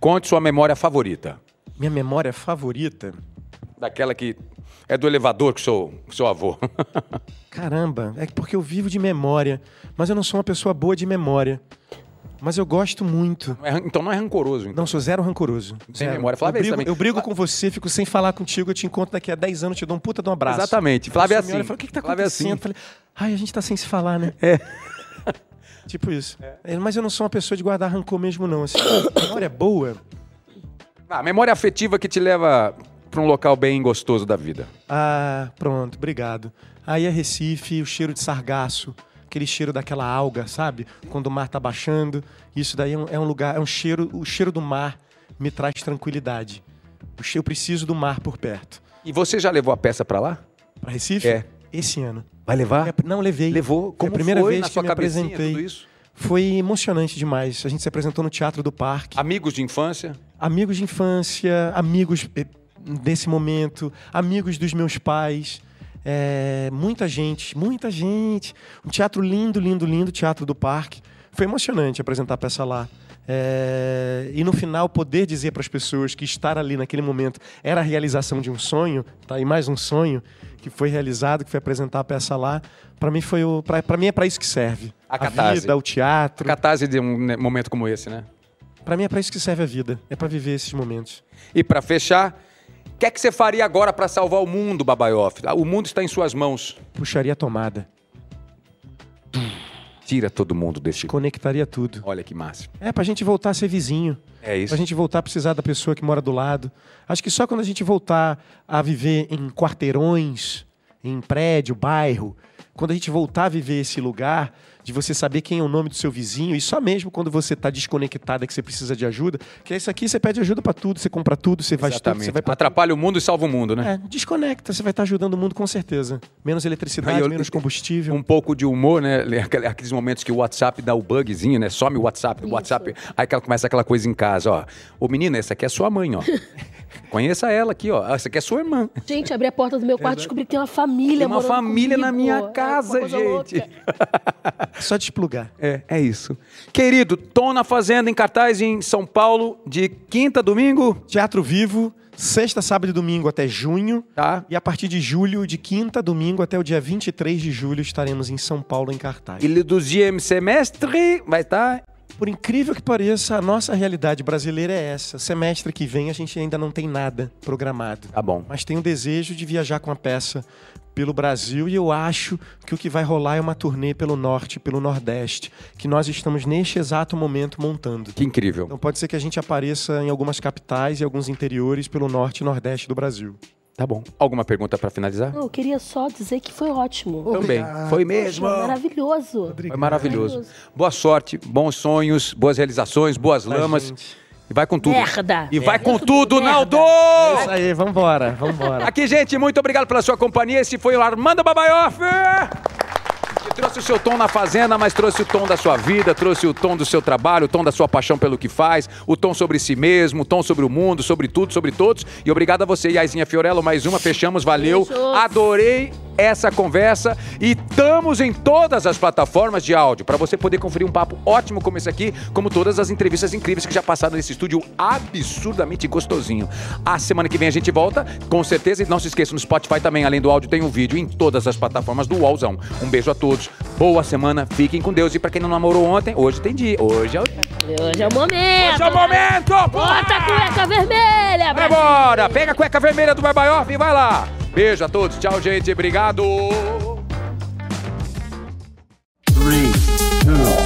Conte sua memória favorita. Minha memória favorita. Daquela que é do elevador seu, com seu avô. *laughs* Caramba, é porque eu vivo de memória. Mas eu não sou uma pessoa boa de memória. Mas eu gosto muito. Não é então não é rancoroso. Então. Não, sou zero rancoroso. Sem Zero. memória. Eu Flávia é isso brigo, eu brigo com você, fico sem falar contigo, eu te encontro daqui a 10 anos, te dou um puta de um abraço. Exatamente. Flávia é olha assim. e fala, o que, que tá Flávia é acontecendo? assim. Eu falei, ai, a gente tá sem se falar, né? É. *laughs* Tipo isso. É, Mas eu não sou uma pessoa de guardar rancor mesmo, não. Assim, memória boa. Ah, memória afetiva que te leva para um local bem gostoso da vida. Ah, pronto, obrigado. Aí é Recife, o cheiro de sargaço, aquele cheiro daquela alga, sabe? Quando o mar tá baixando. Isso daí é um, é um lugar, é um cheiro, o cheiro do mar me traz tranquilidade. Eu preciso do mar por perto. E você já levou a peça para lá? Pra Recife? É. Esse ano. Vai levar? É, não, levei. Levou? Foi Como a primeira vez na que sua me apresentei. Foi emocionante demais. A gente se apresentou no Teatro do Parque. Amigos de infância? amigos de infância, amigos eh, desse momento, amigos dos meus pais, é, muita gente, muita gente. Um teatro lindo, lindo, lindo, Teatro do Parque. Foi emocionante apresentar a peça lá. É, e no final poder dizer para as pessoas que estar ali naquele momento era a realização de um sonho, tá aí mais um sonho que foi realizado, que foi apresentar a peça lá, para mim foi o, para mim é para isso que serve. A catarse. vida, o teatro. Catarse de um né, momento como esse, né? Para mim é para isso que serve a vida, é para viver esses momentos. E para fechar, o que é que você faria agora para salvar o mundo, Babaioff? O mundo está em suas mãos. Puxaria a tomada. Tira todo mundo desse. Conectaria tudo. Olha que máximo. É pra gente voltar a ser vizinho. É isso. Pra gente voltar a precisar da pessoa que mora do lado. Acho que só quando a gente voltar a viver em quarteirões, em prédio, bairro, quando a gente voltar a viver esse lugar, de você saber quem é o nome do seu vizinho, e só mesmo quando você está desconectado, é que você precisa de ajuda, que é isso aqui, você pede ajuda para tudo, você compra tudo, você faz tudo, Exatamente. você vai pra Atrapalha o mundo e salva o mundo, né? É, desconecta, você vai estar ajudando o mundo com certeza. Menos eletricidade, eu- menos combustível. Um pouco de humor, né? Aquele- Aqueles momentos que o WhatsApp dá o bugzinho, né? Some o WhatsApp, o WhatsApp. Aí que ela começa aquela coisa em casa, ó. Ô menina, essa aqui é sua mãe, ó. *laughs* Conheça ela aqui, ó. Essa aqui é sua irmã. Gente, abri a porta do meu quarto e descobri que tem uma família Tem uma família na comigo. minha É uma casa, coisa gente. *laughs* louca. Só desplugar. É, é isso. Querido, Tom na Fazenda em cartaz em São Paulo de quinta a domingo. Teatro Vivo, sexta, sábado e domingo até junho. Tá. E a partir de julho, de quinta a domingo até o dia 23 de julho, estaremos em São Paulo em cartaz. E do GM semestre vai estar. Por incrível que pareça, a nossa realidade brasileira é essa. Semestre que vem a gente ainda não tem nada programado. Tá bom. Mas tem o desejo de viajar com a peça pelo Brasil e eu acho que o que vai rolar é uma turnê pelo norte, pelo nordeste, que nós estamos neste exato momento montando. Que incrível. Então pode ser que a gente apareça em algumas capitais e alguns interiores pelo norte e nordeste do Brasil. Tá bom. Alguma pergunta pra finalizar? Não, eu queria só dizer que foi ótimo. Também. Foi mesmo. Poxa, maravilhoso. Foi maravilhoso. Maravilhoso. Boa sorte, bons sonhos, boas realizações, boas lamas. gente. E vai com tudo. Merda. E vai com Merda. tudo, Merda. Naldo! É isso aí, vambora, vambora. Aqui, gente, muito obrigado pela sua companhia. Esse foi o Armando Babaioff. Trouxe o seu tom na fazenda, mas trouxe o tom da sua vida, trouxe o tom do seu trabalho, o tom da sua paixão pelo que faz, o tom sobre si mesmo, o tom sobre o mundo, sobre tudo, sobre todos. E obrigado a você, Yaizinha Fiorello. Mais uma, fechamos, valeu. Adorei essa conversa e estamos em todas as plataformas de áudio para você poder conferir um papo ótimo como esse aqui, como todas as entrevistas incríveis que já passaram nesse estúdio absurdamente gostosinho. A semana que vem a gente volta, com certeza, e não se esqueça no Spotify também, além do áudio, tem um vídeo em todas as plataformas do UOLzão. Um beijo a todos, boa semana, fiquem com Deus e para quem não namorou ontem, hoje tem dia, hoje é o, hoje Hoje é o momento. é o momento! Bota a cueca vermelha. Vai embora! Pega a cueca vermelha do Barbaioff e vai lá! Beijo a todos, tchau, gente, obrigado! Qual